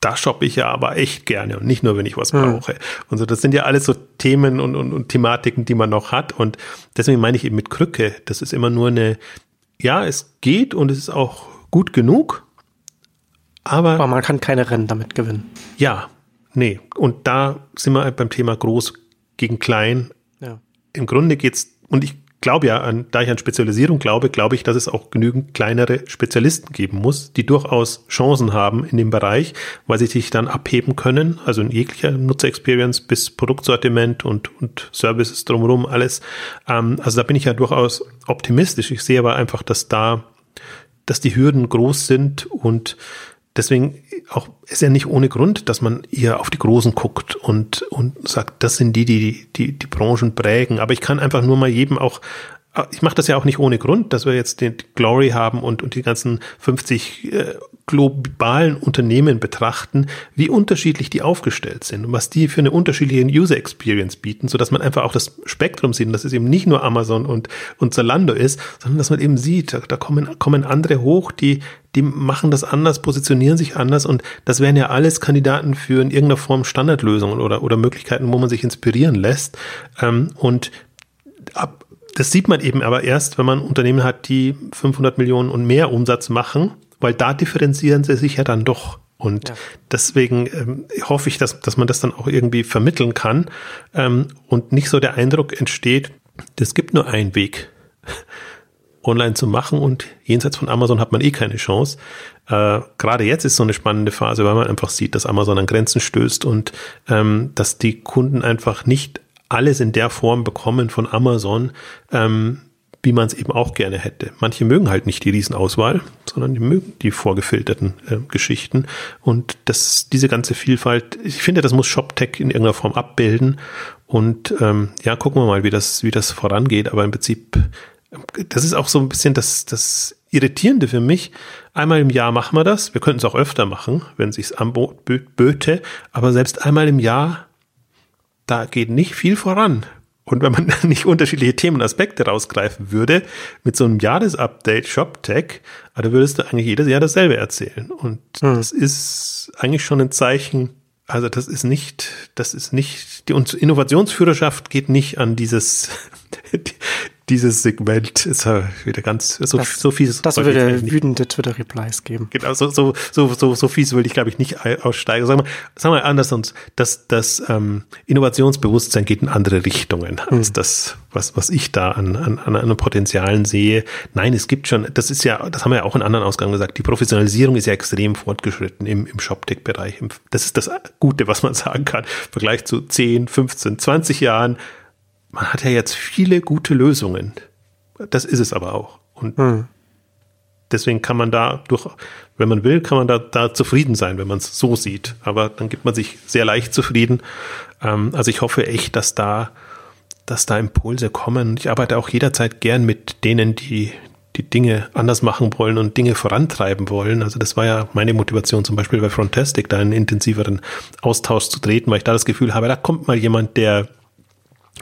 da shoppe ich ja aber echt gerne und nicht nur, wenn ich was hm. brauche. Mhm. Und so, das sind ja alles so Themen und, und, und Thematiken, die man noch hat. Und deswegen meine ich eben mit Krücke, das ist immer nur eine, ja, es geht und es ist auch gut genug, aber. Aber man kann keine Rennen damit gewinnen. Ja, nee. Und da sind wir halt beim Thema groß gegen klein. Ja. Im Grunde geht's, und ich glaube ja, an, da ich an Spezialisierung glaube, glaube ich, dass es auch genügend kleinere Spezialisten geben muss, die durchaus Chancen haben in dem Bereich, weil sie sich dann abheben können, also in jeglicher Nutzerexperience bis Produktsortiment und, und Services drumherum, alles. Ähm, also da bin ich ja durchaus optimistisch. Ich sehe aber einfach, dass da, dass die Hürden groß sind und deswegen auch ist ja nicht ohne Grund, dass man eher auf die Großen guckt und, und sagt, das sind die, die, die die Branchen prägen. Aber ich kann einfach nur mal jedem auch ich mache das ja auch nicht ohne Grund, dass wir jetzt den Glory haben und, und die ganzen 50 äh, globalen Unternehmen betrachten, wie unterschiedlich die aufgestellt sind und was die für eine unterschiedliche User Experience bieten, so dass man einfach auch das Spektrum sieht dass es eben nicht nur Amazon und, und Zalando ist, sondern dass man eben sieht, da, da kommen, kommen andere hoch, die, die machen das anders, positionieren sich anders und das wären ja alles Kandidaten für in irgendeiner Form Standardlösungen oder, oder Möglichkeiten, wo man sich inspirieren lässt. Ähm, und ab, das sieht man eben aber erst, wenn man Unternehmen hat, die 500 Millionen und mehr Umsatz machen, weil da differenzieren sie sich ja dann doch. Und ja. deswegen ähm, hoffe ich, dass, dass man das dann auch irgendwie vermitteln kann ähm, und nicht so der Eindruck entsteht, es gibt nur einen Weg, online zu machen und jenseits von Amazon hat man eh keine Chance. Äh, Gerade jetzt ist so eine spannende Phase, weil man einfach sieht, dass Amazon an Grenzen stößt und ähm, dass die Kunden einfach nicht alles in der Form bekommen von Amazon, ähm, wie man es eben auch gerne hätte. Manche mögen halt nicht die Riesenauswahl, sondern die mögen die vorgefilterten äh, Geschichten. Und das, diese ganze Vielfalt, ich finde, das muss ShopTech in irgendeiner Form abbilden. Und ähm, ja, gucken wir mal, wie das, wie das vorangeht. Aber im Prinzip, das ist auch so ein bisschen das, das Irritierende für mich. Einmal im Jahr machen wir das. Wir könnten es auch öfter machen, wenn es sich anböte. Aber selbst einmal im Jahr da geht nicht viel voran. Und wenn man nicht unterschiedliche Themen und Aspekte rausgreifen würde, mit so einem Jahresupdate ShopTech, da würdest du eigentlich jedes Jahr dasselbe erzählen. Und hm. das ist eigentlich schon ein Zeichen, Also das ist nicht, das ist nicht, die Innovationsführerschaft geht nicht an dieses, dieses Segment ist ja wieder ganz so, das, so fies. Das würde wütende Twitter-Replies geben. Genau, so, so, so, so, so fies würde ich, glaube ich, nicht aussteigen. Sagen wir, sagen wir anders, sonst, das, das ähm, Innovationsbewusstsein geht in andere Richtungen als hm. das, was, was ich da an, an, an, an Potenzialen sehe. Nein, es gibt schon, das ist ja, das haben wir ja auch in anderen Ausgaben gesagt, die Professionalisierung ist ja extrem fortgeschritten im, im Shoptech-Bereich. Das ist das Gute, was man sagen kann. Im Vergleich zu 10, 15, 20 Jahren man hat ja jetzt viele gute Lösungen. Das ist es aber auch. Und hm. deswegen kann man da durch, wenn man will, kann man da, da zufrieden sein, wenn man es so sieht. Aber dann gibt man sich sehr leicht zufrieden. Ähm, also ich hoffe echt, dass da, dass da Impulse kommen. Ich arbeite auch jederzeit gern mit denen, die die Dinge anders machen wollen und Dinge vorantreiben wollen. Also das war ja meine Motivation zum Beispiel bei Frontastic, da einen intensiveren Austausch zu treten, weil ich da das Gefühl habe, da kommt mal jemand, der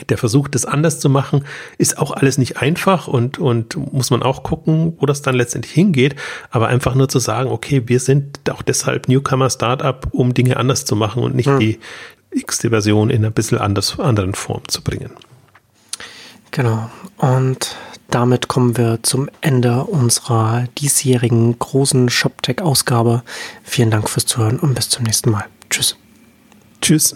der Versuch, das anders zu machen, ist auch alles nicht einfach und, und muss man auch gucken, wo das dann letztendlich hingeht. Aber einfach nur zu sagen, okay, wir sind auch deshalb Newcomer Startup, um Dinge anders zu machen und nicht hm. die x-te Version in ein bisschen anders, anderen Form zu bringen. Genau. Und damit kommen wir zum Ende unserer diesjährigen großen ShopTech-Ausgabe. Vielen Dank fürs Zuhören und bis zum nächsten Mal. Tschüss. Tschüss.